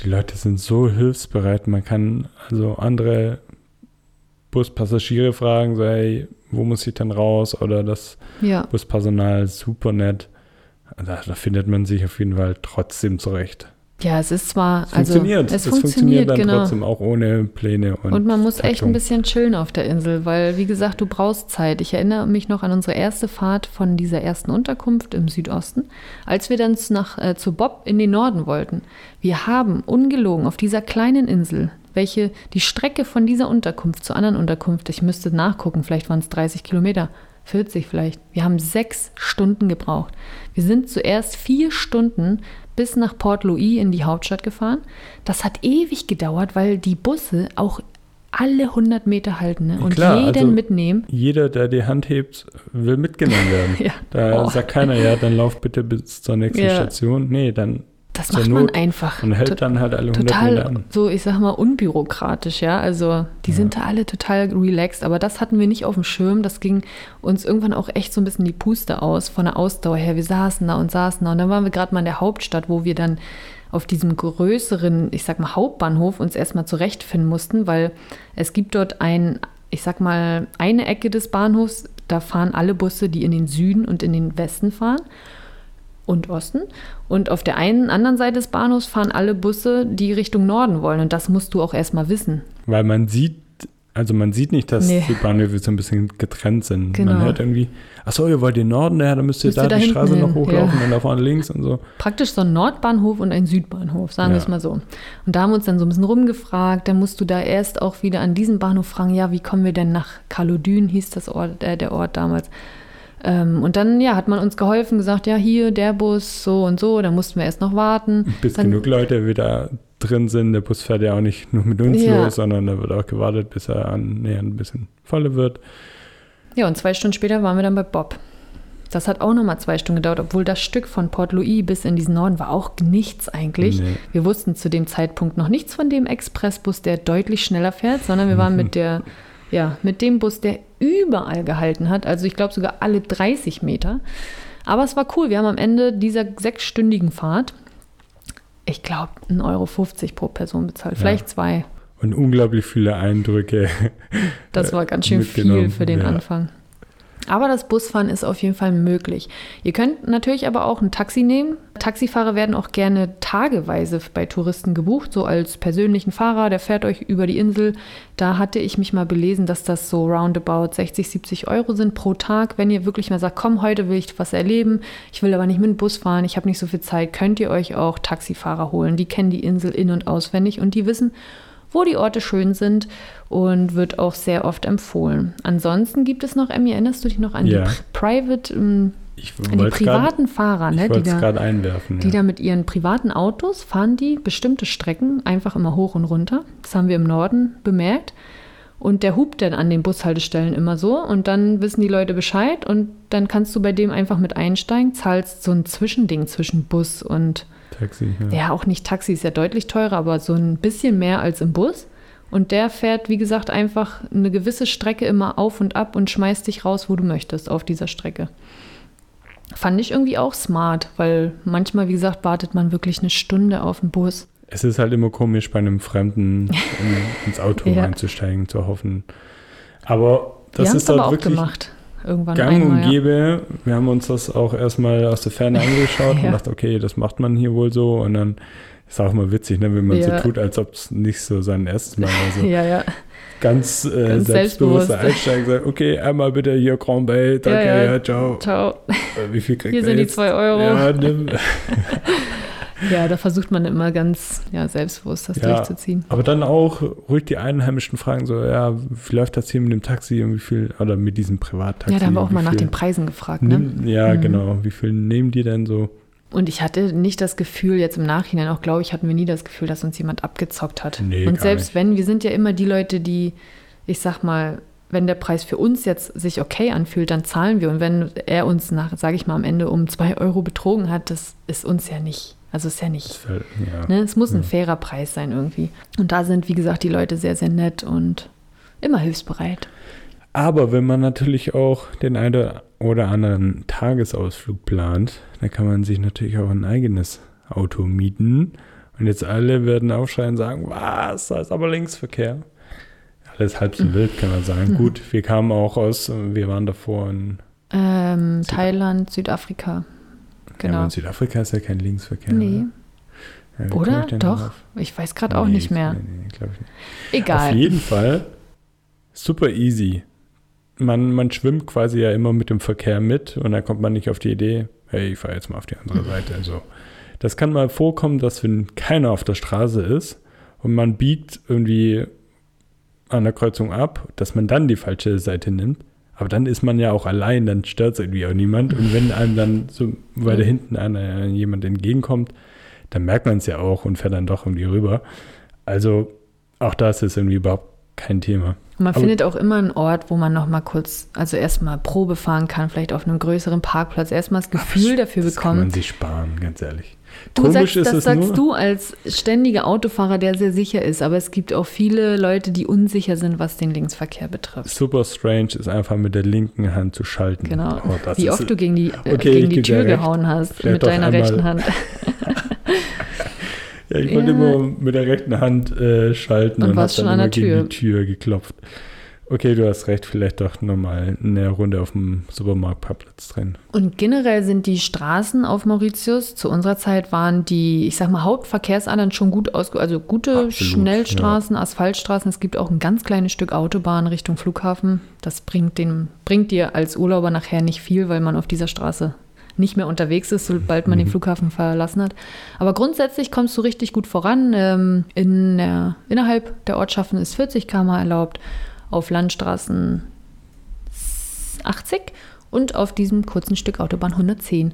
die Leute sind so hilfsbereit. Man kann also andere Buspassagiere fragen, so, hey, wo muss ich denn raus? Oder das ja, Buspersonal super nett. Da, da findet man sich auf jeden Fall trotzdem zurecht. Ja, es ist zwar, Es also funktioniert. es, es funktioniert, dann genau. trotzdem auch ohne Pläne. Und, Und man muss echt Taktung. ein bisschen chillen auf der Insel, weil, wie gesagt, du brauchst Zeit. Ich erinnere mich noch an unsere erste Fahrt von dieser ersten Unterkunft im Südosten, als wir dann nach, äh, zu Bob in den Norden wollten. Wir haben ungelogen auf dieser kleinen Insel, welche die Strecke von dieser Unterkunft zur anderen Unterkunft, ich müsste nachgucken, vielleicht waren es 30 Kilometer, 40 vielleicht. Wir haben sechs Stunden gebraucht. Wir sind zuerst vier Stunden bis nach Port Louis in die Hauptstadt gefahren. Das hat ewig gedauert, weil die Busse auch alle 100 Meter halten ne? und Klar, jeden also- mitnehmen. Jeder, der die Hand hebt, will mitgenommen werden. [LAUGHS] Ja. Da Oh. sagt keiner, ja, dann lauf bitte bis zur nächsten Ja. Station. Nee, dann Das macht man einfach. und hält dann halt alle 100 Meter total an. so, ich sag mal, unbürokratisch, ja. Also die Ja. sind da alle total relaxed, aber das hatten wir nicht auf dem Schirm. Das ging uns irgendwann auch echt so ein bisschen die Puste aus von der Ausdauer her. Wir saßen da und saßen da und dann waren wir gerade mal in der Hauptstadt, wo wir dann auf diesem größeren, ich sag mal, Hauptbahnhof uns erstmal zurechtfinden mussten, weil es gibt dort ein, ich sag mal, eine Ecke des Bahnhofs, da fahren alle Busse, die in den Süden und in den Westen fahren und Osten. Und auf der einen anderen Seite des Bahnhofs fahren alle Busse, die Richtung Norden wollen. Und das musst du auch erstmal wissen. Weil man sieht, also man sieht nicht, dass Nee. die Bahnhöfe so ein bisschen getrennt sind. Genau. Man hört irgendwie, ach so, ihr wollt den Norden, ja, dann müsst ihr Müsst da ihr da die Straße noch hin, hochlaufen ja. und da vorne links und so. Praktisch so ein Nordbahnhof und ein Südbahnhof, sagen wir Ja. es mal so. Und da haben wir uns dann so ein bisschen rumgefragt. Dann musst du da erst auch wieder an diesem Bahnhof fragen, ja, wie kommen wir denn nach Kalodün, hieß das Ort, äh, der Ort damals. Ähm, und dann, ja, hat man uns geholfen, gesagt, ja, hier, der Bus, so und so. Da mussten wir erst noch warten. Bis Dann- genug Leute wieder drin sind. Der Bus fährt ja auch nicht nur mit uns Ja. los, sondern da wird auch gewartet, bis er an, nee, ein bisschen voller wird. Ja, und zwei Stunden später waren wir dann bei Bob. Das hat auch nochmal zwei Stunden gedauert, obwohl das Stück von Port Louis bis in diesen Norden war auch nichts eigentlich. Nee. Wir wussten zu dem Zeitpunkt noch nichts von dem Expressbus, der deutlich schneller fährt, sondern wir waren [LAUGHS] mit der, ja, mit dem Bus, der überall gehalten hat. Also ich glaube sogar alle 30 Meter. Aber es war cool. Wir haben am Ende dieser sechsstündigen Fahrt, ich glaube, 1,50 Euro pro Person bezahlt. Vielleicht zwei. Und unglaublich viele Eindrücke. Das war ganz schön [LAUGHS] viel für den ja. Anfang. Aber das Busfahren ist auf jeden Fall möglich. Ihr könnt natürlich aber auch ein Taxi nehmen. Taxifahrer werden auch gerne tageweise bei Touristen gebucht, so als persönlichen Fahrer, der fährt euch über die Insel. Da hatte ich mich mal belesen, dass das so roundabout 60, 70 Euro sind pro Tag. Wenn ihr wirklich mal sagt, komm, heute will ich was erleben, ich will aber nicht mit dem Bus fahren, ich habe nicht so viel Zeit, könnt ihr euch auch Taxifahrer holen. Die kennen die Insel in- und auswendig und die wissen, wo die Orte schön sind und wird auch sehr oft empfohlen. Ansonsten gibt es noch, Emmy, erinnerst du dich noch an Ja. die Pri- Private, ähm, an die wollte grad- privaten Fahrer, ne, die, da, gerade einwerfen. die ja. da mit ihren privaten Autos fahren, die bestimmte Strecken einfach immer hoch und runter. Das haben wir im Norden bemerkt. Und der hupt dann an den Bushaltestellen immer so und dann wissen die Leute Bescheid und dann kannst du bei dem einfach mit einsteigen, zahlst so ein Zwischending zwischen Bus und Taxi. Ja. ja, auch nicht Taxi ist ja deutlich teurer, aber so ein bisschen mehr als im Bus. Und der fährt, wie gesagt, einfach eine gewisse Strecke immer auf und ab und schmeißt dich raus, wo du möchtest auf dieser Strecke. Fand ich irgendwie auch smart, weil manchmal, wie gesagt, wartet man wirklich eine Stunde auf den Bus. Es ist halt immer komisch, bei einem Fremden [LAUGHS] in, ins Auto Ja. einzusteigen, zu hoffen. Aber das ist es aber halt auch wirklich gemacht. Irgendwann gang und einmal. Ja. gäbe. Wir haben uns das auch erstmal aus der Ferne [LAUGHS] angeschaut Ja. und dachte, okay, das macht man hier wohl so. Und dann ist auch mal witzig, ne, wenn man Ja. so tut, als ob es nicht so sein erstes Mal war. So [LAUGHS] ja, ja. ganz, äh, Ganz selbstbewusster selbstbewusst. Einsteigen, sagt, okay, einmal bitte hier Grand Bay, danke, Ja, ja, ja. ciao. Ciao. Äh, Wie viel kriegt Hier er sind die jetzt? zwei Euro. Ja, nimm. [LAUGHS] Ja, da versucht man immer ganz ja, selbstbewusst das Ja. durchzuziehen. Aber dann auch ruhig die Einheimischen fragen, so, ja, wie läuft das hier mit dem Taxi und wie viel, oder mit diesem Privattaxi? Ja, da haben wir auch mal nach viel den Preisen gefragt. Ne? Ja, Mhm. genau. Wie viel nehmen die denn so? Und ich hatte nicht das Gefühl, jetzt im Nachhinein auch, glaube ich, hatten wir nie das Gefühl, dass uns jemand abgezockt hat. Nee, und selbst nicht. wenn, wir sind ja immer die Leute, die, ich sag mal, wenn der Preis für uns jetzt sich okay anfühlt, dann zahlen wir. Und wenn er uns nach, sage ich mal, am Ende um zwei Euro betrogen hat, das ist uns ja nicht. Also ist ja nicht. Das wär- ja. Ne? Es muss ein Ja. fairer Preis sein irgendwie. Und da sind, wie gesagt, die Leute sehr, sehr nett und immer hilfsbereit. Aber wenn man natürlich auch den einen oder anderen Tagesausflug plant, dann kann man sich natürlich auch ein eigenes Auto mieten. Und jetzt alle werden aufschreien und sagen, was, da ist aber Linksverkehr. Alles halb so wild, kann man sagen. [LAUGHS] Gut, wir kamen auch aus, wir waren davor in, Ähm, Süda- Thailand, Südafrika. Ja, aber Genau. in Südafrika ist ja kein Linksverkehr. Nee. Ja, wie komme Oder? ich Doch. Ich weiß gerade auch Nee, nicht mehr. Nee, nee, ich nicht. Egal. Auf jeden Fall super easy. Man, man schwimmt quasi ja immer mit dem Verkehr mit und dann kommt man nicht auf die Idee, hey, ich fahre jetzt mal auf die andere Seite. Also, das kann mal vorkommen, dass wenn keiner auf der Straße ist und man biegt irgendwie an der Kreuzung ab, dass man dann die falsche Seite nimmt. Aber dann ist man ja auch allein, dann stört es irgendwie auch niemand. Und wenn einem dann so weiter hinten einer, jemand entgegenkommt, dann merkt man es ja auch und fährt dann doch irgendwie rüber. Also auch das ist irgendwie überhaupt kein Thema. Man Aber- findet auch immer einen Ort, wo man noch mal kurz, also erstmal Probe fahren kann, vielleicht auf einem größeren Parkplatz, erstmal das Gefühl dafür das kann man sich sparen, ganz ehrlich. Du Komisch sagst, ist das sagst nur. du als ständiger Autofahrer, der sehr sicher ist, aber es gibt auch viele Leute, die unsicher sind, was den Linksverkehr betrifft. Super strange ist einfach mit der linken Hand zu schalten. Genau. Oh, Wie ist- oft du gegen die, äh, Okay, gegen die Tür gehauen hast Vielleicht mit deiner einmal- rechten Hand. [LAUGHS] Ja, ich wollte Ja. immer mit der rechten Hand äh, schalten Und und, hab dann immer der gegen die Tür geklopft. Okay, du hast recht, vielleicht doch nochmal eine Runde auf dem Supermarktparkplatz drin. Und generell sind die Straßen auf Mauritius, zu unserer Zeit waren die, ich sag mal, Hauptverkehrsadern schon gut ausge... Also gute Absolut, Schnellstraßen, Asphaltstraßen. Es gibt auch ein ganz kleines Stück Autobahn Richtung Flughafen. Das bringt, den, bringt dir als Urlauber nachher nicht viel, weil man auf dieser Straße nicht mehr unterwegs ist, sobald man den Mhm. Flughafen verlassen hat. Aber grundsätzlich kommst du richtig gut voran. Ähm, in der, innerhalb der Ortschaften ist 40 km erlaubt, auf Landstraßen 80 und auf diesem kurzen Stück Autobahn 110.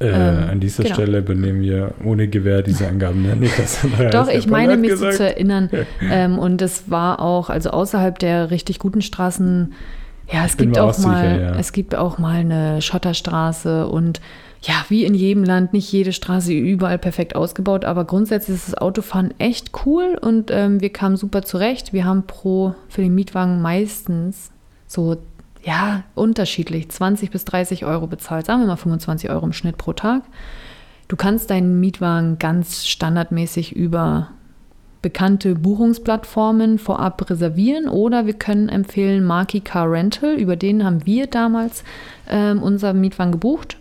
Äh, Ähm, an dieser genau. Stelle übernehmen wir ohne Gewehr diese Angaben. Ne? Nicht, dass Doch, ich meine mich so zu erinnern. ähm, und es war auch, also außerhalb der richtig guten Straßen Ja, es Ich gibt auch auch sicher, mal, ja. es gibt auch mal eine Schotterstraße und ja, wie in jedem Land, nicht jede Straße überall perfekt ausgebaut, aber grundsätzlich ist das Autofahren echt cool und ähm, wir kamen super zurecht. Wir haben pro für den Mietwagen meistens so ja unterschiedlich 20 bis 30 Euro bezahlt, sagen wir mal 25 Euro im Schnitt pro Tag. Du kannst deinen Mietwagen ganz standardmäßig über bekannte Buchungsplattformen vorab reservieren oder wir können empfehlen Marky Car Rental. Über den haben wir damals ähm, unser Mietwagen gebucht.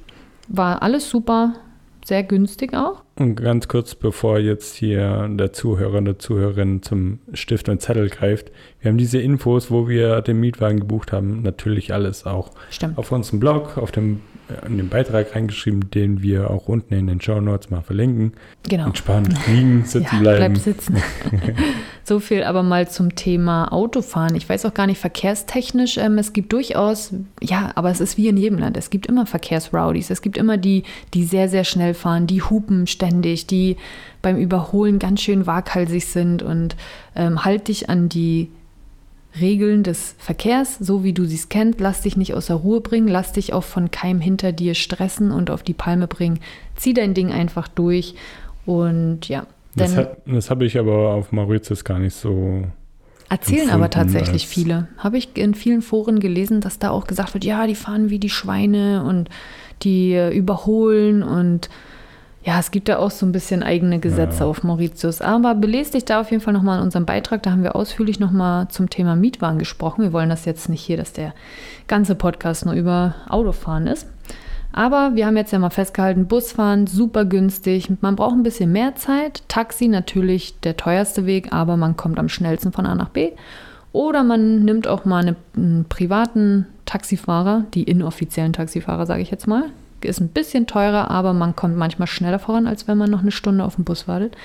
War alles super, sehr günstig auch. Und ganz kurz, bevor jetzt hier der Zuhörer und der Zuhörerin zum Stift und Zettel greift, wir haben diese Infos, wo wir den Mietwagen gebucht haben, natürlich alles auch Stimmt. auf unserem Blog, auf dem, in den Beitrag reingeschrieben, den wir auch unten in den Show Notes mal verlinken. Genau. Entspannt [LAUGHS] liegen, sitzen ja, bleiben. bleib sitzen. [LAUGHS] so viel aber mal zum Thema Autofahren. Ich weiß auch gar nicht verkehrstechnisch. Ähm, es gibt durchaus, ja, aber es ist wie in jedem Land. Es gibt immer Verkehrsrowdies. Es gibt immer die, die sehr, sehr schnell fahren, die hupen ständig, die beim Überholen ganz schön waghalsig sind und ähm, halt dich an die Regeln des Verkehrs, so wie du sie kennst. Lass dich nicht außer Ruhe bringen, lass dich auch von keinem hinter dir stressen und auf die Palme bringen. Zieh dein Ding einfach durch und ja. Das, das habe ich aber auf Mauritius gar nicht so. erzählen aber tatsächlich viele. Habe ich in vielen Foren gelesen, dass da auch gesagt wird, ja, die fahren wie die Schweine und die äh, überholen und ja, es gibt da auch so ein bisschen eigene Gesetze Ja. auf Mauritius. Aber belest dich da auf jeden Fall nochmal in unserem Beitrag. Da haben wir ausführlich nochmal zum Thema Mietwagen gesprochen. Wir wollen das jetzt nicht hier, dass der ganze Podcast nur über Autofahren ist. Aber wir haben jetzt ja mal festgehalten, Busfahren super günstig. Man braucht ein bisschen mehr Zeit. Taxi natürlich der teuerste Weg, aber man kommt am schnellsten von A nach B. Oder man nimmt auch mal eine, einen privaten Taxifahrer, die inoffiziellen Taxifahrer, sage ich jetzt mal. Ist ein bisschen teurer, aber man kommt manchmal schneller voran, als wenn man noch eine Stunde auf den Bus wartet.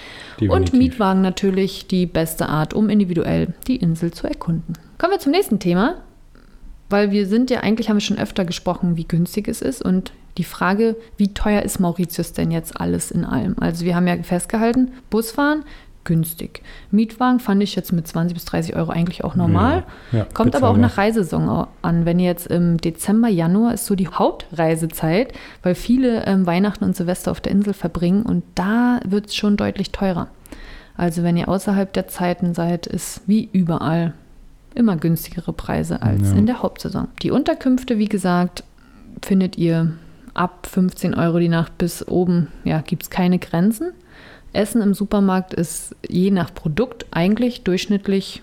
Und Definitiv. Mietwagen natürlich die beste Art, um individuell die Insel zu erkunden. Kommen wir zum nächsten Thema, weil wir sind ja eigentlich, haben wir schon öfter gesprochen, wie günstig es ist und die Frage, wie teuer ist Mauritius denn jetzt alles in allem? Also wir haben ja festgehalten, Busfahren günstig. Mietwagen fand ich jetzt mit 20 bis 30 Euro eigentlich auch normal. Ja, ja, Kommt aber auch nach Reisesaison an. Wenn ihr jetzt im Dezember, Januar ist so die Hauptreisezeit, weil viele ähm, Weihnachten und Silvester auf der Insel verbringen und da wird es schon deutlich teurer. Also wenn ihr außerhalb der Zeiten seid, ist wie überall immer günstigere Preise als Ja. in der Hauptsaison. Die Unterkünfte, wie gesagt, findet ihr ab 15 Euro die Nacht bis oben. Ja, gibt es keine Grenzen. Essen im Supermarkt ist je nach Produkt eigentlich durchschnittlich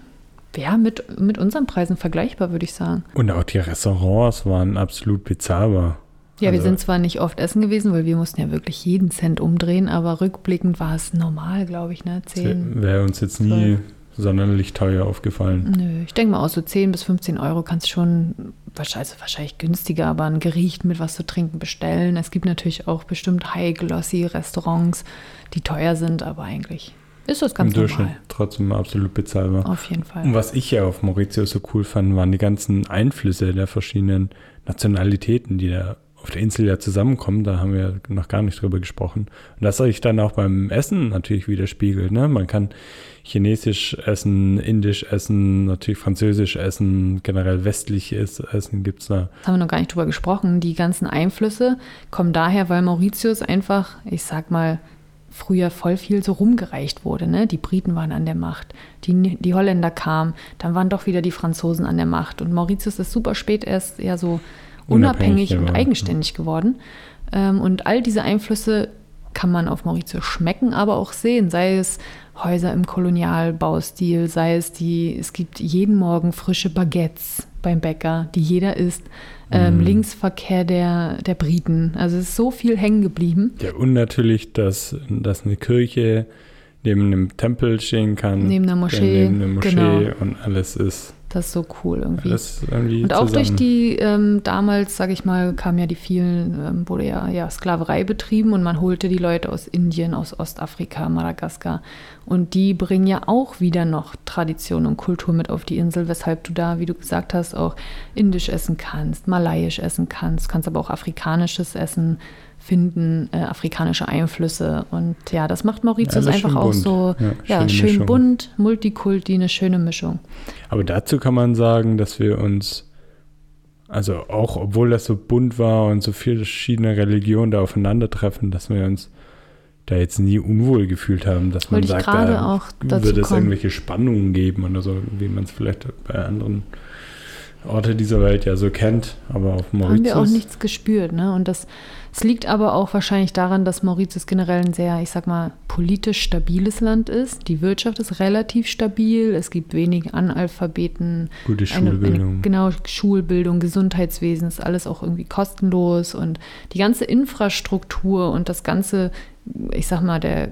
ja, mit, mit unseren Preisen vergleichbar, würde ich sagen. Und auch die Restaurants waren absolut bezahlbar. Ja, wir Also- sind zwar nicht oft essen gewesen, weil wir mussten ja wirklich jeden Cent umdrehen, aber rückblickend war es normal, glaube ich, ne? 10. Wäre uns jetzt nie sonderlich teuer aufgefallen. Nö, ich denke mal auch so 10 bis 15 Euro kannst schon, wahrscheinlich, also wahrscheinlich günstiger, aber ein Gericht mit was zu trinken bestellen. Es gibt natürlich auch bestimmt High-Glossy-Restaurants, die teuer sind, aber eigentlich ist das ganz Im Durchschnitt normal. trotzdem absolut bezahlbar. Auf jeden Fall. Und was ich ja auf Mauritius so cool fand, waren die ganzen Einflüsse der verschiedenen Nationalitäten, die da auf der Insel ja zusammenkommen. Da haben wir noch gar nicht drüber gesprochen. Und das sich dann auch beim Essen natürlich widerspiegelt. Ne? Man kann Chinesisch essen, Indisch essen, natürlich Französisch essen, generell westliches Essen gibt es da. Das haben wir noch gar nicht drüber gesprochen. Die ganzen Einflüsse kommen daher, weil Mauritius einfach, ich sag mal, früher voll viel so rumgereicht wurde. Ne? Die Briten waren an der Macht, die, die Holländer kamen, dann waren doch wieder die Franzosen an der Macht. Und Mauritius ist super spät erst eher so Unabhängig unabhängig und eigenständig geworden. Ähm, und all diese Einflüsse kann man auf Mauritius schmecken, aber auch sehen, sei es Häuser im Kolonialbaustil, sei es die, es gibt jeden Morgen frische Baguettes beim Bäcker, die jeder isst. Ähm, Mm. Linksverkehr der, der Briten. Also es ist so viel hängen geblieben. Ja, und natürlich, dass, dass eine Kirche neben einem Tempel stehen kann. Neben einer Moschee, Neben einer Moschee genau. und alles ist, Das ist so cool irgendwie. irgendwie Und auch durch zusammen. die, ähm, damals, sage ich mal, kamen ja die vielen, ähm, wurde ja, ja Sklaverei betrieben und man holte die Leute aus Indien, aus Ostafrika, Madagaskar. Und die bringen ja auch wieder noch Tradition und Kultur mit auf die Insel, weshalb du da, wie du gesagt hast, auch indisch essen kannst, malayisch essen kannst, kannst aber auch afrikanisches Essen finden, äh, afrikanische Einflüsse. Und ja, das macht Mauritius Alles einfach auch bunt. so, Ja, ja, schön Mischung. bunt, Multikulti, eine schöne Mischung. Aber dazu kann man sagen, dass wir uns Also auch, obwohl das so bunt war und so viele verschiedene Religionen da aufeinandertreffen, dass wir uns da jetzt nie unwohl gefühlt haben, dass man Wollte sagt, da wird es kommen. irgendwelche Spannungen geben oder so, wie man es vielleicht bei anderen Orte dieser Welt ja so kennt. Aber auf haben wir auch Mauritius, nichts gespürt. Ne? Und das, es liegt aber auch wahrscheinlich daran, dass Mauritius generell ein sehr, ich sag mal, politisch stabiles Land ist. Die Wirtschaft ist relativ stabil. Es gibt wenig Analphabeten. gute Eine, Schulbildung. eine, genau, Schulbildung, Gesundheitswesen ist alles auch irgendwie kostenlos und die ganze Infrastruktur und das ganze, ich sag mal, der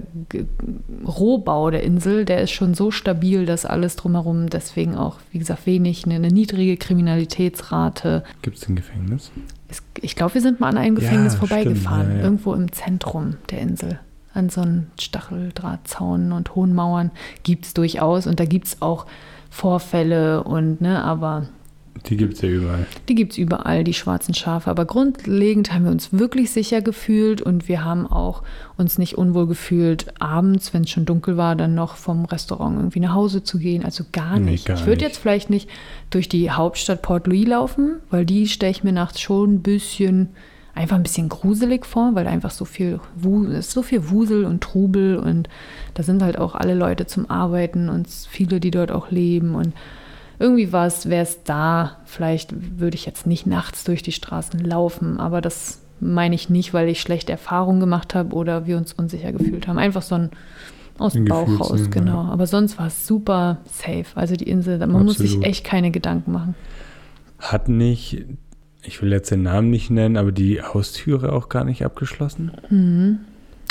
Rohbau der Insel, der ist schon so stabil, dass alles drumherum deswegen auch, wie gesagt, wenig, eine, eine niedrige Kriminalitätsrate. Gibt es ein Gefängnis? Ich glaube, wir sind mal an einem Gefängnis Ja, vorbeigefahren, stimmt, ja, irgendwo im Zentrum der Insel. An so einen Stacheldrahtzaun und hohen Mauern gibt es durchaus und da gibt es auch Vorfälle und, ne, aber Die gibt es ja überall. die gibt es überall, die schwarzen Schafe. Aber grundlegend haben wir uns wirklich sicher gefühlt und wir haben auch uns nicht unwohl gefühlt, abends, wenn es schon dunkel war, dann noch vom Restaurant irgendwie nach Hause zu gehen. Also gar Nee, nicht. gar ich würde jetzt vielleicht nicht durch die Hauptstadt Port Louis laufen, weil die stelle ich mir nachts schon ein bisschen, einfach ein bisschen gruselig vor, weil einfach so viel, ist so viel Wusel und Trubel und da sind halt auch alle Leute zum Arbeiten und viele, die dort auch leben und irgendwie war es, wäre es da, vielleicht würde ich jetzt nicht nachts durch die Straßen laufen, aber das meine ich nicht, weil ich schlechte Erfahrungen gemacht habe oder wir uns unsicher gefühlt haben. Einfach so ein aus dem Bauch raus, genau. ja. Aber sonst war es super safe. Also die Insel, man muss sich Absolut. echt keine Gedanken machen. Hat nicht, ich will jetzt den Namen nicht nennen, aber die Haustüre auch gar nicht abgeschlossen? Mhm.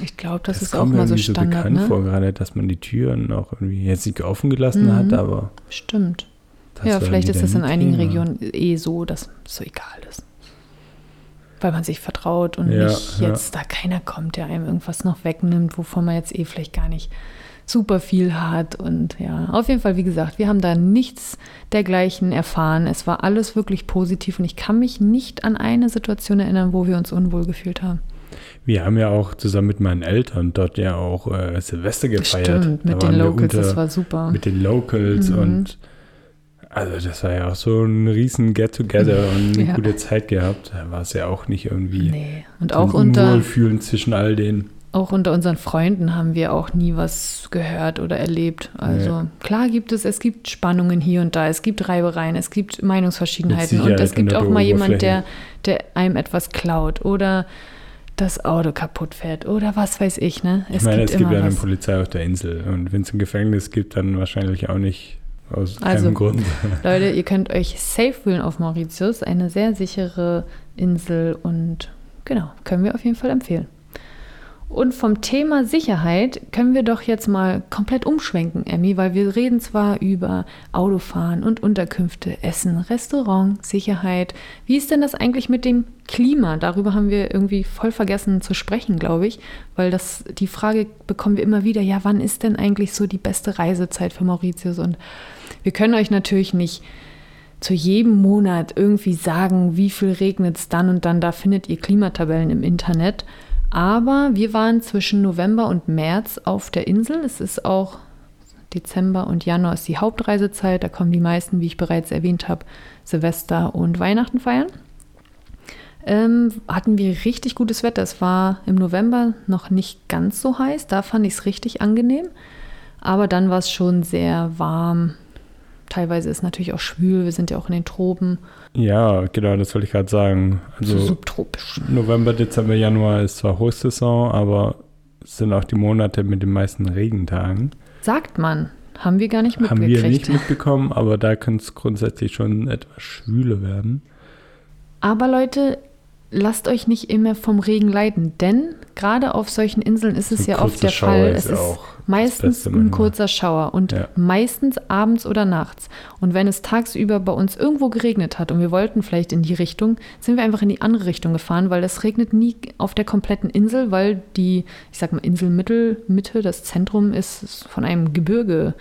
Ich glaube, das, ist auch kommt mir mal so Standard, bekannt ne? vor, gerade, dass man die Türen auch irgendwie jetzt nicht offen gelassen Mhm. hat, aber Stimmt. Das ja, vielleicht ist das in einigen Thema. Regionen eh so, dass es so egal ist. Weil man sich vertraut und Ja, nicht ja. jetzt da keiner kommt, der einem irgendwas noch wegnimmt, wovon man jetzt eh vielleicht gar nicht super viel hat. Und ja, auf jeden Fall, wie gesagt, wir haben da nichts dergleichen erfahren. Es war alles wirklich positiv und ich kann mich nicht an eine Situation erinnern, wo wir uns unwohl gefühlt haben. Wir haben ja auch zusammen mit meinen Eltern dort ja auch äh, Silvester gefeiert. Stimmt, mit den Locals, das unter- war super. Mit den Locals Mhm. und also das war ja auch so ein riesen Get-Together [LAUGHS] und eine Ja. gute Zeit gehabt. Da war es ja auch nicht irgendwie Nee, und so auch unter, Unwohlfühlen zwischen all denen. Auch unter unseren Freunden haben wir auch nie was gehört oder erlebt. Also Nee. klar gibt es, es gibt Spannungen hier und da, es gibt Reibereien, es gibt Meinungsverschiedenheiten und es gibt auch mal jemand, der, der einem etwas klaut oder das Auto kaputt fährt oder was weiß ich, ne? Ich meine, es gibt ja eine. Polizei auf der Insel und wenn es ein Gefängnis gibt, dann wahrscheinlich auch nicht aus Also, keinem Grund. [LAUGHS] Leute, ihr könnt euch safe fühlen auf Mauritius, eine sehr sichere Insel und genau, können wir auf jeden Fall empfehlen. Und vom Thema Sicherheit können wir doch jetzt mal komplett umschwenken, Emmy, weil wir reden zwar über Autofahren und Unterkünfte, Essen, Restaurant, Sicherheit. Wie ist denn das eigentlich mit dem Klima? Darüber haben wir irgendwie voll vergessen zu sprechen, glaube ich, weil das die Frage bekommen wir immer wieder, ja, wann ist denn eigentlich so die beste Reisezeit für Mauritius? Und wir können euch natürlich nicht zu jedem Monat irgendwie sagen, wie viel regnet es dann und dann. Da findet ihr Klimatabellen im Internet. Aber wir waren zwischen November und März auf der Insel. Es ist auch Dezember und Januar ist die Hauptreisezeit. Da kommen die meisten, wie ich bereits erwähnt habe, Silvester und Weihnachten feiern. Ähm, hatten wir richtig gutes Wetter. Es war im November noch nicht ganz so heiß. Da fand ich es richtig angenehm. Aber dann war es schon sehr warm. Teilweise ist es natürlich auch schwül. Wir sind ja auch in den Tropen. Ja, genau, das wollte ich gerade sagen. So Also subtropisch. November, Dezember, Januar ist zwar Hochsaison, aber es sind auch die Monate mit den meisten Regentagen. Sagt man. Haben wir gar nicht Haben mitgekriegt. wir nicht mitbekommen, aber da könnte es grundsätzlich schon etwas schwüler werden. Aber Leute, lasst euch nicht immer vom Regen leiten, denn gerade auf solchen Inseln ist es ja oft der Fall. ist Es ist auch meistens ein kurzer Schauer und Ja. meistens abends oder nachts. Und wenn es tagsüber bei uns irgendwo geregnet hat und wir wollten vielleicht in die Richtung, sind wir einfach in die andere Richtung gefahren, weil es regnet nie auf der kompletten Insel, weil die, ich sag mal, Inselmittel, Mitte, das Zentrum ist von einem Gebirge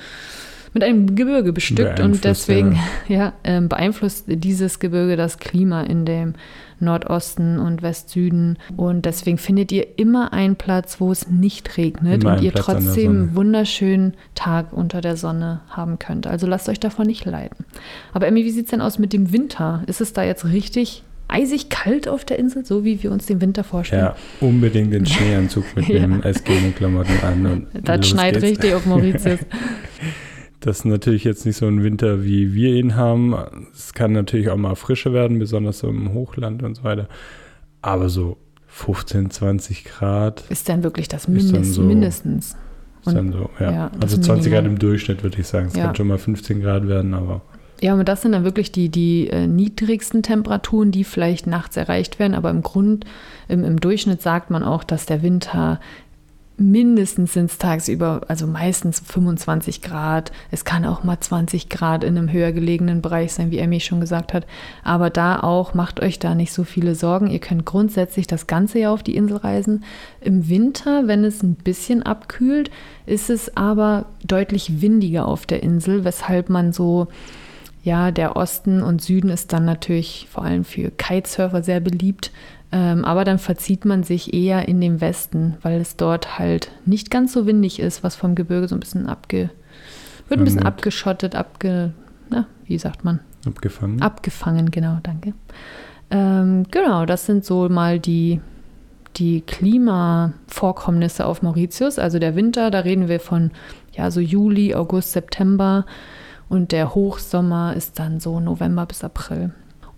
mit einem Gebirge bestückt und deswegen [LAUGHS] ja. ähm, beeinflusst dieses Gebirge das Klima in dem Nordosten und Westsüden und deswegen findet ihr immer einen Platz, wo es nicht regnet Immer und ihr Platz trotzdem einen wunderschönen Tag unter der Sonne haben könnt. Also lasst euch davon nicht leiten. Aber Emmy, wie sieht es denn aus mit dem Winter? Ist es da jetzt richtig eisig kalt auf der Insel, so wie wir uns den Winter vorstellen? Ja, unbedingt den Schneeanzug [LAUGHS] Ja. mitnehmen, Eskimo-Klamotten an. Und Das schneit geht's. richtig auf Mauritius. [LAUGHS] Das ist natürlich jetzt nicht so ein Winter, wie wir ihn haben. Es kann natürlich auch mal frischer werden, besonders so im Hochland und so weiter. Aber so 15, 20 Grad Ist dann wirklich das Mindest, so- mindestens. ist Und- dann so, ja. ja, also 20 Grad Minimum. im Durchschnitt, würde ich sagen. Es Ja. kann schon mal 15 Grad werden, aber Ja, und das sind dann wirklich die, die äh, niedrigsten Temperaturen, die vielleicht nachts erreicht werden. Aber im Grund, im, im Durchschnitt sagt man auch, dass der Winter mindestens sind es tagsüber, also meistens 25 Grad. Es kann auch mal 20 Grad in einem höher gelegenen Bereich sein, wie Emmy schon gesagt hat. Aber da auch, macht euch da nicht so viele Sorgen. Ihr könnt grundsätzlich das ganze Jahr auf die Insel reisen. Im Winter, wenn es ein bisschen abkühlt, ist es aber deutlich windiger auf der Insel, weshalb man so ja, der Osten und Süden ist dann natürlich vor allem für Kitesurfer sehr beliebt. Ähm, aber dann verzieht man sich eher in den Westen, weil es dort halt nicht ganz so windig ist, was vom Gebirge so ein bisschen abge. wird ein bisschen abgeschottet, abge. Na, wie sagt man? abgefangen. Abgefangen, genau, danke. Ähm, genau, das sind so mal die, die Klimavorkommnisse auf Mauritius. Also der Winter, da reden wir von ja, so Juli, August, September. Und der Hochsommer ist dann so November bis April.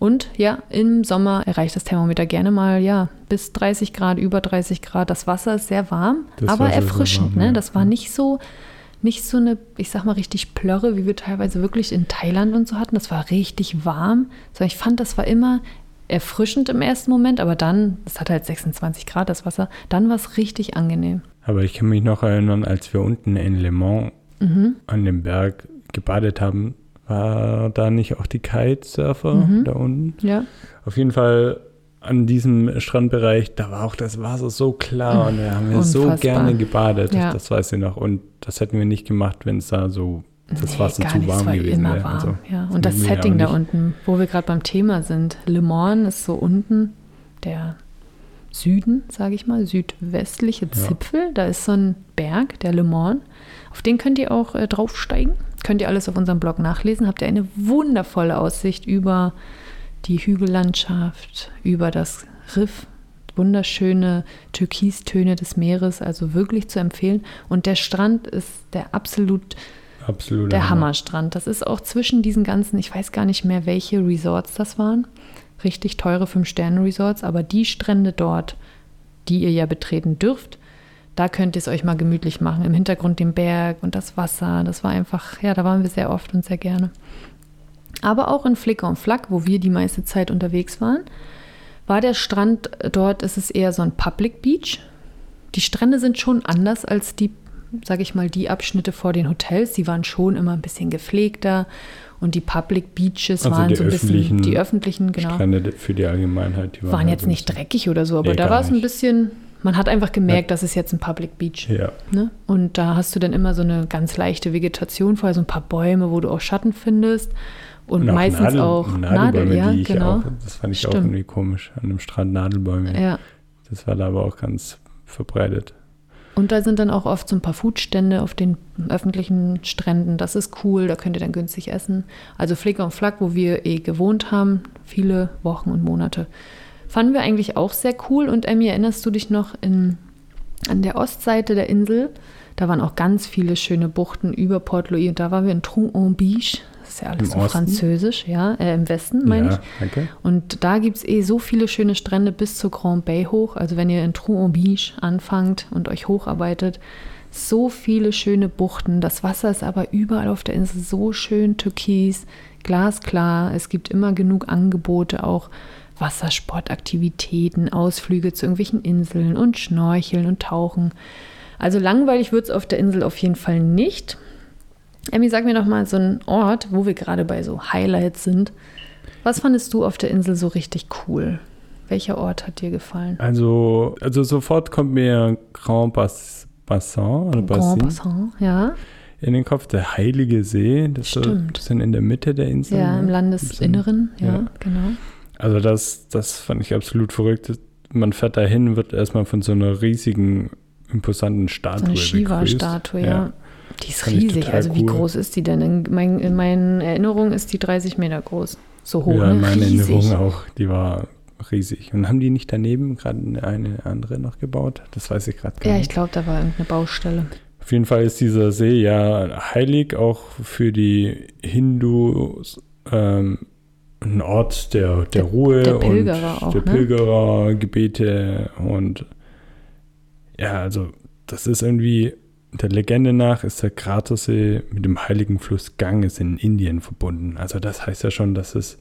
Und ja, im Sommer erreicht das Thermometer gerne mal ja bis 30 Grad, über 30 Grad. Das Wasser ist sehr warm, Das aber Wasser erfrischend. warm, ne? ja. Das war nicht so, nicht so eine, ich sag mal, richtig Plörre, wie wir teilweise wirklich in Thailand und so hatten. Das war richtig warm. So, ich fand, das war immer erfrischend im ersten Moment, aber dann, es hat halt 26 Grad das Wasser, dann war es richtig angenehm. Aber ich kann mich noch erinnern, als wir unten in Le Mans Mhm. an dem Berg gebadet haben, war da nicht auch die Kitesurfer Mhm. da unten? Ja. Auf jeden Fall an diesem Strandbereich, da war auch das Wasser so klar und da haben wir so Unfassbar. gerne gebadet, Ja. das weiß ich noch. Und das hätten wir nicht gemacht, wenn es da so das Nee, Wasser zu warm war gewesen wäre. warm. Also, ja. das Und das ja Setting da unten, wo wir gerade beim Thema sind. Le Mans ist so unten der Süden, sage ich mal, südwestliche Zipfel. Da ist so ein Berg, der Le Mans. Auf den könnt ihr auch äh, draufsteigen. Könnt ihr alles auf unserem Blog nachlesen. Habt ihr eine wundervolle Aussicht über die Hügellandschaft, über das Riff. Wunderschöne Türkistöne des Meeres, also wirklich zu empfehlen. Und der Strand ist der absolut Absolut. der Hammerstrand. Das ist auch zwischen diesen ganzen, ich weiß gar nicht mehr, welche Resorts das waren. Richtig teure Fünf-Sterne-Resorts, aber die Strände dort, die ihr ja betreten dürft, da könnt ihr es euch mal gemütlich machen. Im Hintergrund den Berg und das Wasser. Das war einfach, ja, da waren wir sehr oft und sehr gerne. Aber auch in Flicker und Flack, wo wir die meiste Zeit unterwegs waren, war der Strand dort, ist es eher so ein Public Beach. Die Strände sind schon anders als die, sage ich mal, die Abschnitte vor den Hotels. Die waren schon immer ein bisschen gepflegter und die Public Beaches Also waren so ein bisschen die öffentlichen, genau Strände für die Allgemeinheit. Die waren halt jetzt nicht dreckig oder so, aber da war es ein bisschen, man hat einfach gemerkt, das ist jetzt ein Public Beach. Ja, Ne? Und da hast du dann immer so eine ganz leichte Vegetation, vorher so ein paar Bäume, wo du auch Schatten findest. Und, und meistens Nadel, auch Nadelbäume, Nadel, ja, die ich genau. auch, das fand ich auch Stimmt. irgendwie komisch, an dem Strand Nadelbäume. Ja. Das war da aber auch ganz verbreitet. Und da sind dann auch oft so ein paar Foodstände auf den öffentlichen Stränden. Das ist cool, da könnt ihr dann günstig essen. Also Flicker und Flack, wo wir eh gewohnt haben, viele Wochen und Monate. Fanden wir eigentlich auch sehr cool. Und Emmy, erinnerst du dich noch in, an der Ostseite der Insel? Da waren auch ganz viele schöne Buchten über Port Louis. Und da waren wir in Tronc-en-Biche. Das ist ja alles Im so Osten? französisch, ja, äh, im Westen meine ja, ich. danke. Und da gibt es eh so viele schöne Strände bis zur Grand Bay hoch. Also wenn ihr in Tronc-en-Biche anfangt und euch hocharbeitet, so viele schöne Buchten. Das Wasser ist aber überall auf der Insel so schön türkis, glasklar. Es gibt immer genug Angebote, auch Wassersportaktivitäten, Ausflüge zu irgendwelchen Inseln und Schnorcheln und Tauchen. Also langweilig wird es auf der Insel auf jeden Fall nicht. Emmy, sag mir doch mal so einen Ort, wo wir gerade bei so Highlights sind. Was fandest du auf der Insel so richtig cool? Welcher Ort hat dir gefallen? Also, also sofort kommt mir Grand Bas Bassin oder Grand Bassin Bassin, ja. in den Kopf. Der Heilige See, das ist so ein Stimmt. bisschen in der Mitte der Insel. Ja, im ne? Landesinneren, ja, ja. genau. Also das, das fand ich absolut verrückt. Man fährt dahin, wird erstmal von so einer riesigen, imposanten Statue So eine. Shiva-Statue, ja. Die ist Fand riesig. Also wie cool. groß ist die denn? In, mein, in meinen Erinnerungen ist die 30 Meter groß. So hoch, Ja, ne? in meiner riesig. Erinnerung auch. Die war riesig. Und haben die nicht daneben gerade eine andere noch gebaut? Das weiß ich gerade gar Ja, nicht. ich glaube, da war irgendeine Baustelle. Auf jeden Fall ist dieser See ja heilig, auch für die Hindus ähm, ein Ort der, der, Der- Ruhe der Pilgerer und auch, der ne? Pilgerer, Gebete und ja, also das ist irgendwie, der Legende nach ist der Kratersee mit dem heiligen Fluss Ganges in Indien verbunden. Also das heißt ja schon, dass es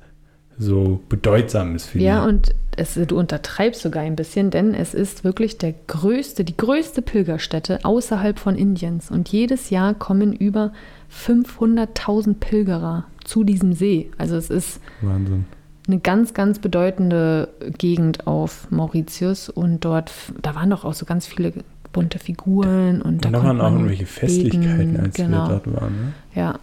so bedeutsam ist für Ja, die. und es, du untertreibst sogar ein bisschen, denn es ist wirklich der größte, die größte Pilgerstätte außerhalb von Indiens. Und jedes Jahr kommen über 500.000 Pilgerer zu diesem See. Also es ist Wahnsinn. eine ganz, ganz bedeutende Gegend auf Mauritius. Und dort, da waren doch auch so ganz viele bunte Figuren. Und da, Und da waren auch irgendwelche Festlichkeiten, als genau. wir dort waren. Ne? Ja,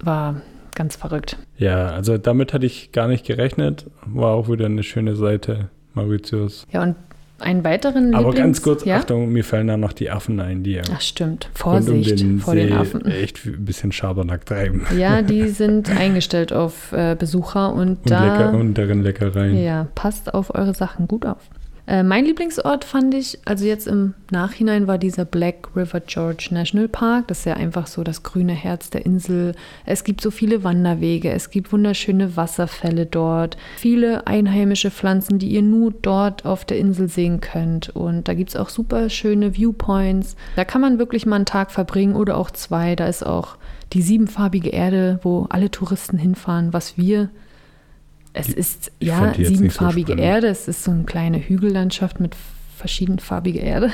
war ganz verrückt. Ja, also damit hatte ich gar nicht gerechnet. War auch wieder eine schöne Seite, Mauritius. Ja, und einen weiteren Aber Lieblings ganz kurz, ja? Achtung, mir fallen da noch die Affen ein, die ja Ach stimmt, rund um Vorsicht den vor See den Affen. echt ein bisschen Schabernack treiben. Ja, [LAUGHS] die sind eingestellt auf äh, Besucher und, Und, da lecker, und deren Leckereien. ja, passt auf eure Sachen gut auf. Äh, mein Lieblingsort fand ich, also jetzt im Nachhinein war dieser Black River George National Park. Das ist ja einfach so das grüne Herz der Insel. Es gibt so viele Wanderwege, es gibt wunderschöne Wasserfälle dort, viele einheimische Pflanzen, die ihr nur dort auf der Insel sehen könnt. Und da gibt es auch super schöne Viewpoints. Da kann man wirklich mal einen Tag verbringen oder auch zwei. Da ist auch die siebenfarbige Erde, wo alle Touristen hinfahren, was wir es Die- ist ich ja so siebenfarbige spannend. Erde. Es ist so eine kleine Hügellandschaft mit verschiedenfarbige Erde.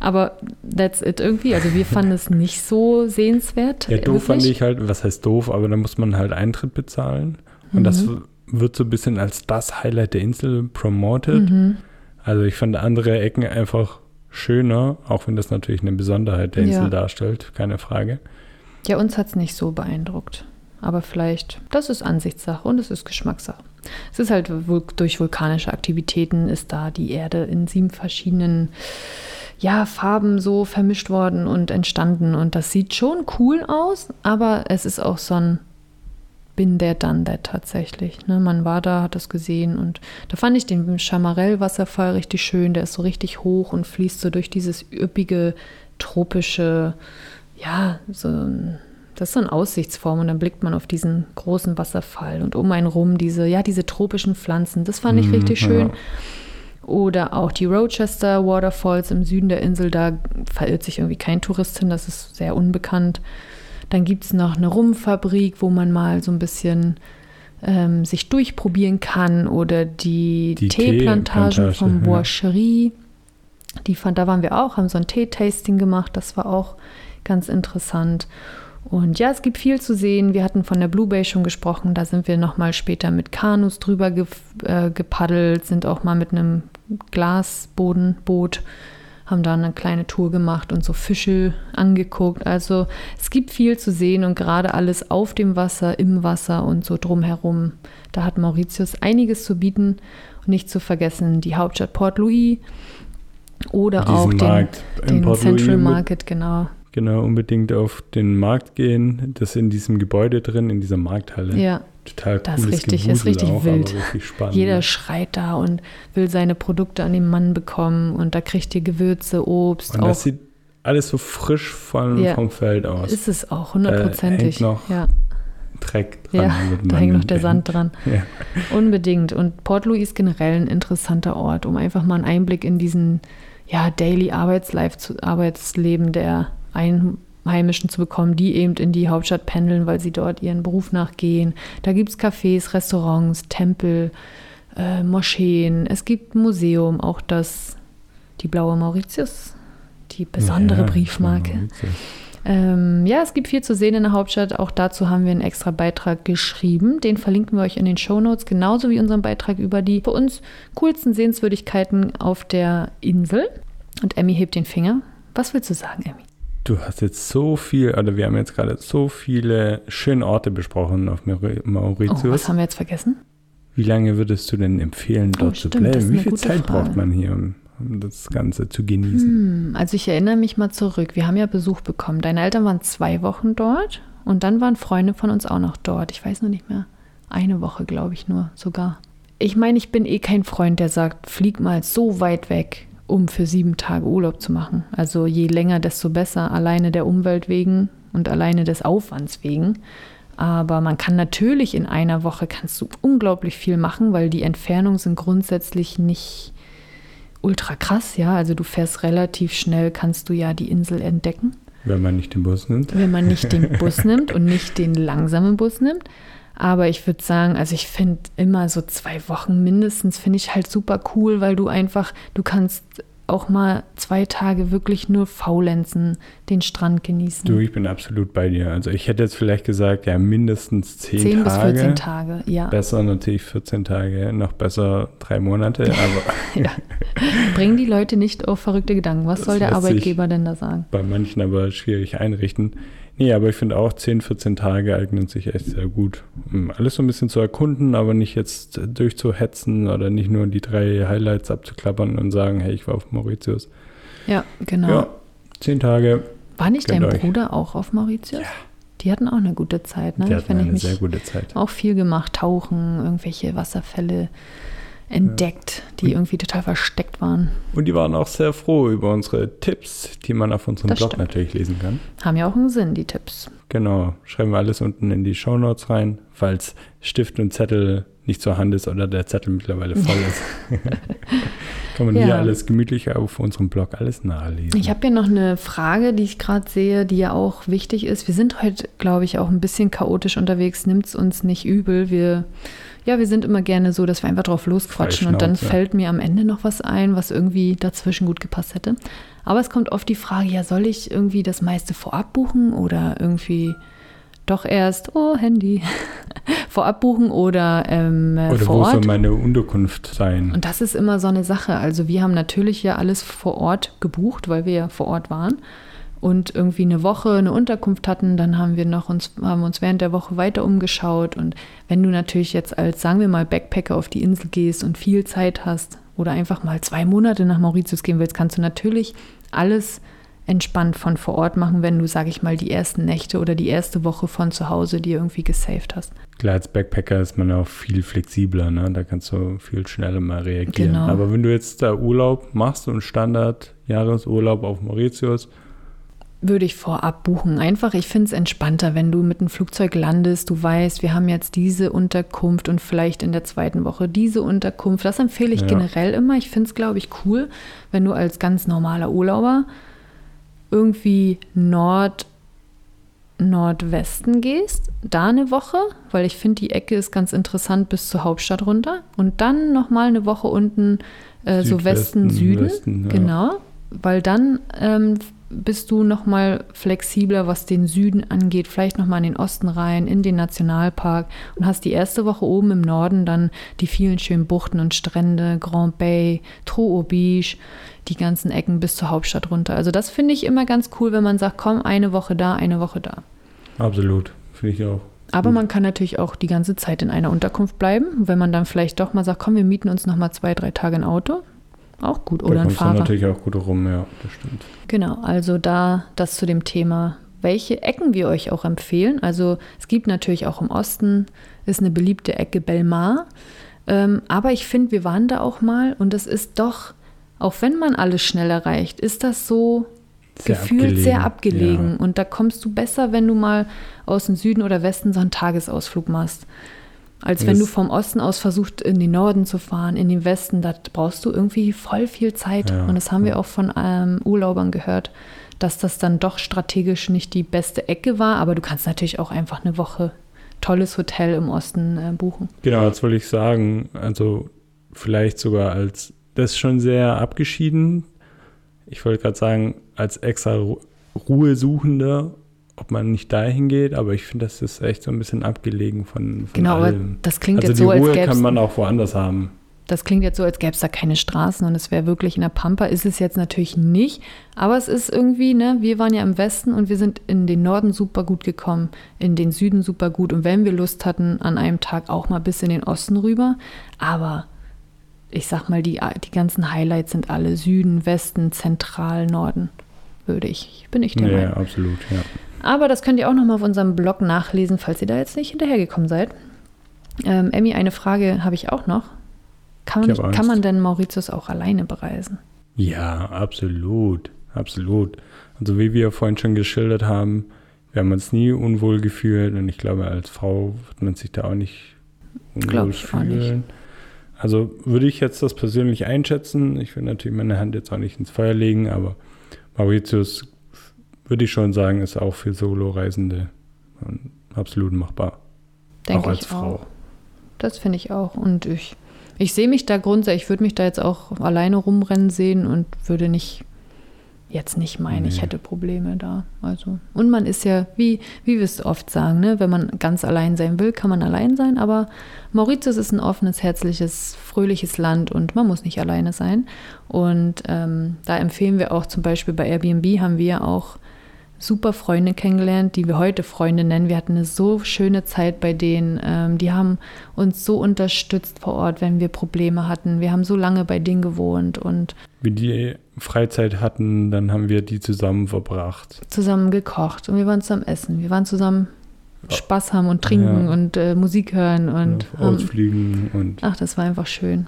Aber that's it irgendwie. Also wir fanden es nicht so sehenswert. Ja, doof wirklich. fand ich halt, was heißt doof, aber da muss man halt Eintritt bezahlen. Und das Mhm. wird so ein bisschen als das Highlight der Insel promoted. Mhm. Also ich fand andere Ecken einfach schöner, auch wenn das natürlich eine Besonderheit der Ja. Insel darstellt, keine Frage. Ja, uns hat es nicht so beeindruckt. Aber vielleicht, das ist Ansichtssache und es ist Geschmackssache. Es ist halt durch vulkanische Aktivitäten ist da die Erde in sieben verschiedenen ja, Farben so vermischt worden und entstanden. Und das sieht schon cool aus, aber es ist auch so ein Bin der done that tatsächlich. Ne? Man war da, hat das gesehen und da fand ich den Chamarell-Wasserfall richtig schön. Der ist so richtig hoch und fließt so durch dieses üppige, tropische, ja, so ein das ist so eine Aussichtsform und dann blickt man auf diesen großen Wasserfall und um einen rum diese, ja, diese tropischen Pflanzen. Das fand ich Mhm, richtig ja. schön. Oder auch die Rochester Waterfalls im Süden der Insel, da verirrt sich irgendwie kein Tourist hin, das ist sehr unbekannt. Dann gibt es noch eine Rumfabrik, wo man mal so ein bisschen ähm, sich durchprobieren kann oder die, Die Teeplantagen Teeplantage, vom ja. Boischerie. Die fand, da waren wir auch, haben so ein Tee-Tasting gemacht, das war auch ganz interessant. Und ja, es gibt viel zu sehen. Wir hatten von der Blue Bay schon gesprochen. Da sind wir nochmal später mit Kanus drüber ge äh, gepaddelt, sind auch mal mit einem Glasbodenboot, haben da eine kleine Tour gemacht und so Fische angeguckt. Also es gibt viel zu sehen und gerade alles auf dem Wasser, im Wasser und so drumherum. Da hat Mauritius einiges zu bieten. Und nicht zu vergessen die Hauptstadt Port Louis oder Diesen auch den, den Louis Central mit- Market, genau. Genau, unbedingt auf den Markt gehen. Das ist in diesem Gebäude drin, in dieser Markthalle. Ja, Total Das ist cooles richtig- Gewusel ist richtig auch, wild. Richtig. Jeder schreit da und will seine Produkte an den Mann bekommen und da kriegt ihr Gewürze, Obst. Und auch das sieht alles so frisch von, Ja. vom Feld aus. ist es auch hundertprozentig. hängt noch ja, Dreck dran. ja da hängt noch der. Sand dran. Ja. Unbedingt. Und Port Louis ist generell ein interessanter Ort, um einfach mal einen Einblick in diesen ja, Daily Arbeitslife zu, Arbeitsleben der Einheimischen zu bekommen, die eben in die Hauptstadt pendeln, weil sie dort ihren Beruf nachgehen. Da gibt es Cafés, Restaurants, Tempel, äh, Moscheen. Es gibt ein Museum, auch das, die Blaue Mauritius, die besondere Ja, Briefmarke. Ähm, ja, es gibt viel zu sehen in der Hauptstadt. Auch dazu haben wir einen extra Beitrag geschrieben. Den verlinken wir euch in den Shownotes, genauso wie unseren Beitrag über die für uns coolsten Sehenswürdigkeiten auf der Insel. Und Emmy hebt den Finger. Was willst du sagen, Emmy? Du hast jetzt so viel, oder wir haben jetzt gerade so viele schöne Orte besprochen auf Mauritius. Oh, was haben wir jetzt vergessen? Wie lange würdest du denn empfehlen, dort Oh, stimmt, zu bleiben? Wie viel Zeit Frage. braucht man hier, um, um das Ganze zu genießen? Hm, also ich erinnere mich mal zurück. Wir haben ja Besuch bekommen. Deine Eltern waren zwei Wochen dort und dann waren Freunde von uns auch noch dort. Ich weiß noch nicht mehr. Eine Woche, glaube ich nur sogar. Ich meine, ich bin eh kein Freund, der sagt, flieg mal so weit weg, um für sieben Tage Urlaub zu machen. Also je länger, desto besser. Alleine der Umwelt wegen und alleine des Aufwands wegen. Aber man kann natürlich in einer Woche kannst du unglaublich viel machen, weil die Entfernungen sind grundsätzlich nicht ultra krass, ja. Also du fährst relativ schnell, kannst du ja die Insel entdecken, Wenn man nicht den Bus nimmt. wenn man nicht den Bus nimmt und nicht den langsamen Bus nimmt. Aber ich würde sagen, also ich finde immer so zwei Wochen mindestens, finde ich halt super cool, weil du einfach, du kannst auch mal zwei Tage wirklich nur faulenzen, den Strand genießen. Du, ich bin absolut bei dir. Also ich hätte jetzt vielleicht gesagt, ja, mindestens 10, 10 bis Tage. 14 Tage, ja. Besser natürlich 14 Tage, noch besser drei Monate, [LAUGHS] aber ja. Bringen die Leute nicht auf verrückte Gedanken. Was Das soll der Arbeitgeber denn da sagen? bei manchen aber schwierig einrichten. Nee, aber ich finde auch 10, 14 Tage eignen sich echt sehr gut, um alles so ein bisschen zu erkunden, aber nicht jetzt durchzuhetzen oder nicht nur die drei Highlights abzuklappern und sagen, hey, ich war auf Mauritius. Ja, genau. Ja, 10 Tage, War nicht dein euch. Bruder auch auf Mauritius? Die hatten auch eine gute Zeit, ne? die hatten ich eine sehr gute Zeit. auch viel gemacht, tauchen, irgendwelche Wasserfälle entdeckt, die irgendwie total versteckt waren. Und die waren auch sehr froh über unsere Tipps, die man auf unserem Das Blog stimmt. natürlich lesen kann. Haben ja auch einen Sinn, die Tipps. Genau, schreiben wir alles unten in die Shownotes rein, falls Stift und Zettel nicht zur Hand ist oder der Zettel mittlerweile [LAUGHS] voll ist. [LAUGHS] Kann man Ja. hier alles gemütlich auf unserem Blog alles nachlesen. Ich habe hier noch eine Frage, die ich gerade sehe, die ja auch wichtig ist. Wir sind heute, glaube ich, auch ein bisschen chaotisch unterwegs. Nimmt es uns nicht übel. Wir, ja, wir sind immer gerne so, dass wir einfach drauf losquatschen und dann fällt mir am Ende noch was ein, was irgendwie dazwischen gut gepasst hätte. Aber es kommt oft die Frage, ja, soll ich irgendwie das meiste vorab buchen oder irgendwie doch erst, oh, Handy, [LAUGHS] vorab buchen oder, ähm, äh, Oder vor wo Ort? soll meine Unterkunft sein? Und das ist immer so eine Sache. Also wir haben natürlich ja alles vor Ort gebucht, weil wir ja vor Ort waren und irgendwie eine Woche eine Unterkunft hatten, dann haben wir noch uns haben uns während der Woche weiter umgeschaut und wenn du natürlich jetzt als sagen wir mal Backpacker auf die Insel gehst und viel Zeit hast oder einfach mal zwei Monate nach Mauritius gehen willst, kannst du natürlich alles entspannt von vor Ort machen, wenn du, sag ich mal, die ersten Nächte oder die erste Woche von zu Hause dir irgendwie gesaved hast. Klar, als Backpacker ist man auch viel flexibler, ne? da kannst du viel schneller mal reagieren. Genau. Aber wenn du jetzt da Urlaub machst und Standard-Jahresurlaub auf Mauritius, Würde ich vorab buchen. Einfach, ich finde es entspannter, wenn du mit einem Flugzeug landest, du weißt, wir haben jetzt diese Unterkunft und vielleicht in der zweiten Woche diese Unterkunft. Das empfehle ich Ja. generell immer. Ich finde es, glaube ich, cool, wenn du als ganz normaler Urlauber irgendwie Nord, Nordwesten gehst, da eine Woche, weil ich finde, die Ecke ist ganz interessant bis zur Hauptstadt runter und dann nochmal eine Woche unten äh, so Westen, Süden. Westen, ja. Genau, weil dann ähm, bist du nochmal flexibler, was den Süden angeht, vielleicht nochmal in den Osten rein, in den Nationalpark und hast die erste Woche oben im Norden dann die vielen schönen Buchten und Strände, Grand Bay, Trou Beach, die ganzen Ecken bis zur Hauptstadt runter. Also das finde ich immer ganz cool, wenn man sagt, komm, eine Woche da, eine Woche da. absolut, finde ich auch. Aber man kann natürlich auch die ganze Zeit in einer Unterkunft bleiben, wenn man dann vielleicht doch mal sagt, komm, wir mieten uns nochmal zwei, drei Tage ein Auto. Auch gut. Da Oder ein kommst du Fahrer. natürlich auch gut rum, ja, das stimmt. Genau, also da das zu dem Thema, welche Ecken wir euch auch empfehlen. Also es gibt natürlich auch im Osten, ist eine beliebte Ecke Belmar. Ähm, aber ich finde, wir waren da auch mal und es ist doch, auch wenn man alles schnell erreicht, ist das so Sehr gefühlt sehr abgelegen. Ja. Und da kommst du besser, wenn du mal aus dem Süden oder Westen so einen Tagesausflug machst. Als wenn du vom Osten aus versuchst, in den Norden zu fahren, in den Westen, da brauchst du irgendwie voll viel Zeit. Ja. Und das haben wir auch von ähm, Urlaubern gehört, dass das dann doch strategisch nicht die beste Ecke war. Aber du kannst natürlich auch einfach eine Woche tolles Hotel im Osten äh, buchen. Genau, das wollte ich sagen. Also vielleicht sogar als, das ist schon sehr abgeschieden. Ich wollte gerade sagen, als extra Ru Ruhesuchender, ob man nicht dahin geht, aber ich finde, das ist echt so ein bisschen abgelegen von, von Genau, allem. das klingt also jetzt die so, als Ruhe gäbe kann es man auch woanders haben. das klingt jetzt so, als gäbe es da keine Straßen und es wäre wirklich in der Pampa. Ist es jetzt natürlich nicht. Aber es ist irgendwie, ne, wir waren ja im Westen und wir sind in den Norden super gut gekommen, in den Süden super gut. Und wenn wir Lust hatten, an einem Tag auch mal bis in den Osten rüber. Aber ich sag mal, die, die ganzen Highlights sind alle Süden, Westen, Zentral, Norden, würde ich, bin ich der Ja, Meinung. absolut, ja. Aber das könnt ihr auch noch mal auf unserem Blog nachlesen, falls ihr da jetzt nicht hinterhergekommen seid. Ähm, Emmy, eine Frage habe ich auch noch. Kann man, kann man denn Mauritius auch alleine bereisen? Ja, absolut, absolut. Also wie wir vorhin schon geschildert haben, wir haben uns nie unwohl gefühlt und ich glaube, als Frau wird man sich da auch nicht unwohl auch nicht. fühlen. Also würde ich jetzt das persönlich einschätzen. Ich will natürlich meine Hand jetzt auch nicht ins Feuer legen, aber Mauritius würde ich schon sagen, ist auch für Solo-Reisende ähm, absolut machbar. Denke auch als ich Frau. auch. Das finde ich auch. Und ich, ich sehe mich da grundsätzlich, ich würde mich da jetzt auch alleine rumrennen sehen und würde nicht, jetzt nicht meinen, ich Nee. hätte Probleme da. Also, und man ist ja, wie, wie wir es oft sagen, ne, wenn man ganz allein sein will, kann man allein sein, aber Mauritius ist ein offenes, herzliches, fröhliches Land und man muss nicht alleine sein. Und ähm, da empfehlen wir auch zum Beispiel bei Airbnb haben wir auch super Freunde kennengelernt, die wir heute Freunde nennen. Wir hatten eine so schöne Zeit bei denen. Ähm, die haben uns so unterstützt vor Ort, wenn wir Probleme hatten. Wir haben so lange bei denen gewohnt und Wie die Freizeit hatten, dann haben wir die zusammen verbracht. zusammen gekocht und wir waren zusammen essen. Wir waren zusammen Spaß haben und trinken Ja. und äh, Musik hören und Auf haben, Ausflügen und ach, das war einfach schön.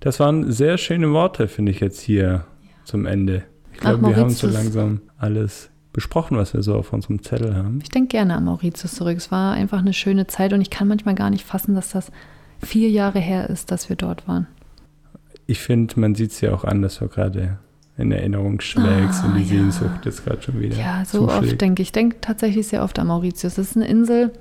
Das waren sehr schöne Worte, finde ich jetzt hier zum Ende. Ich glaube, wir haben so langsam alles besprochen, was wir so auf unserem Zettel haben. Ich denke gerne an Mauritius zurück. Es war einfach eine schöne Zeit und ich kann manchmal gar nicht fassen, dass das vier Jahre her ist, dass wir dort waren. Ich finde, man sieht es ja auch an, dass du gerade in Erinnerung schwelgst Ah, und die ja. Sehnsucht jetzt gerade schon wieder Ja, so zuschlägt. oft denke ich. Ich denke tatsächlich sehr oft an Mauritius. Das ist eine Insel,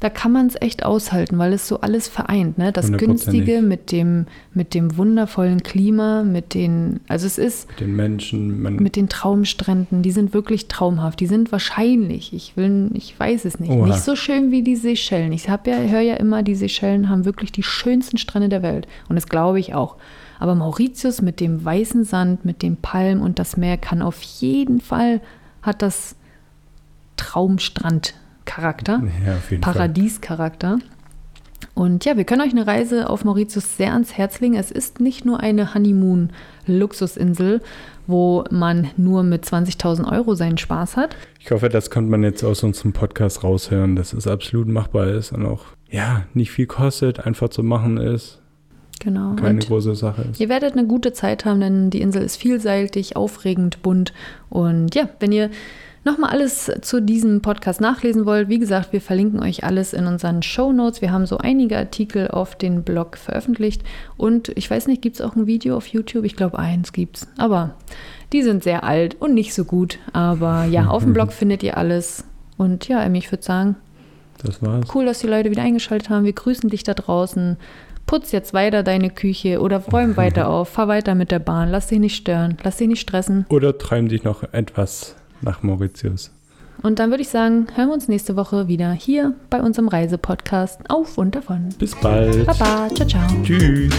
da kann man es echt aushalten, weil es so alles vereint. Ne? Das. Günstige mit dem, mit dem wundervollen Klima, mit den, also es ist Mit den Menschen, mit den Traumstränden, die sind wirklich traumhaft. Die sind wahrscheinlich, ich will, ich weiß es nicht, Oha. nicht so schön wie die Seychellen. Ich habe ja, höre ja immer, die Seychellen haben wirklich die schönsten Strände der Welt. Und das glaube ich auch. Aber Mauritius mit dem weißen Sand, mit den Palmen und das Meer kann auf jeden Fall, hat das Traumstrand-Charakter. ja, auf jeden Fall. Paradiescharakter. Und ja, wir können euch eine Reise auf Mauritius sehr ans Herz legen. Es ist nicht nur eine Honeymoon-Luxusinsel, wo man nur mit 20.000 Euro seinen Spaß hat. Ich hoffe, das konnte man jetzt aus unserem Podcast raushören, dass es absolut machbar ist und auch, ja, nicht viel kostet, einfach zu machen ist, Genau. keine Und große Sache ist. ihr werdet eine gute Zeit haben, denn die Insel ist vielseitig, aufregend, bunt. Und ja, wenn ihr nochmal alles zu diesem Podcast nachlesen wollt, wie gesagt, wir verlinken euch alles in unseren Show Notes. Wir haben so einige Artikel auf den Blog veröffentlicht. Und ich weiß nicht, gibt es auch ein Video auf YouTube? Ich glaube, eins gibt's. Aber die sind sehr alt und nicht so gut. Aber ja, auf dem Blog [LAUGHS] findet ihr alles. Und ja, Emmy, ich würde sagen, Das war's. Cool, dass die Leute wieder eingeschaltet haben. Wir grüßen dich da draußen. Putz jetzt weiter deine Küche oder räum weiter [LAUGHS] auf. Fahr weiter mit der Bahn. Lass dich nicht stören. Lass dich nicht stressen. Oder träum dich noch etwas nach Mauritius. Und dann würde ich sagen, hören wir uns nächste Woche wieder hier bei unserem Reisepodcast auf und davon. Bis bald. Baba, ciao, ciao. Tschüss.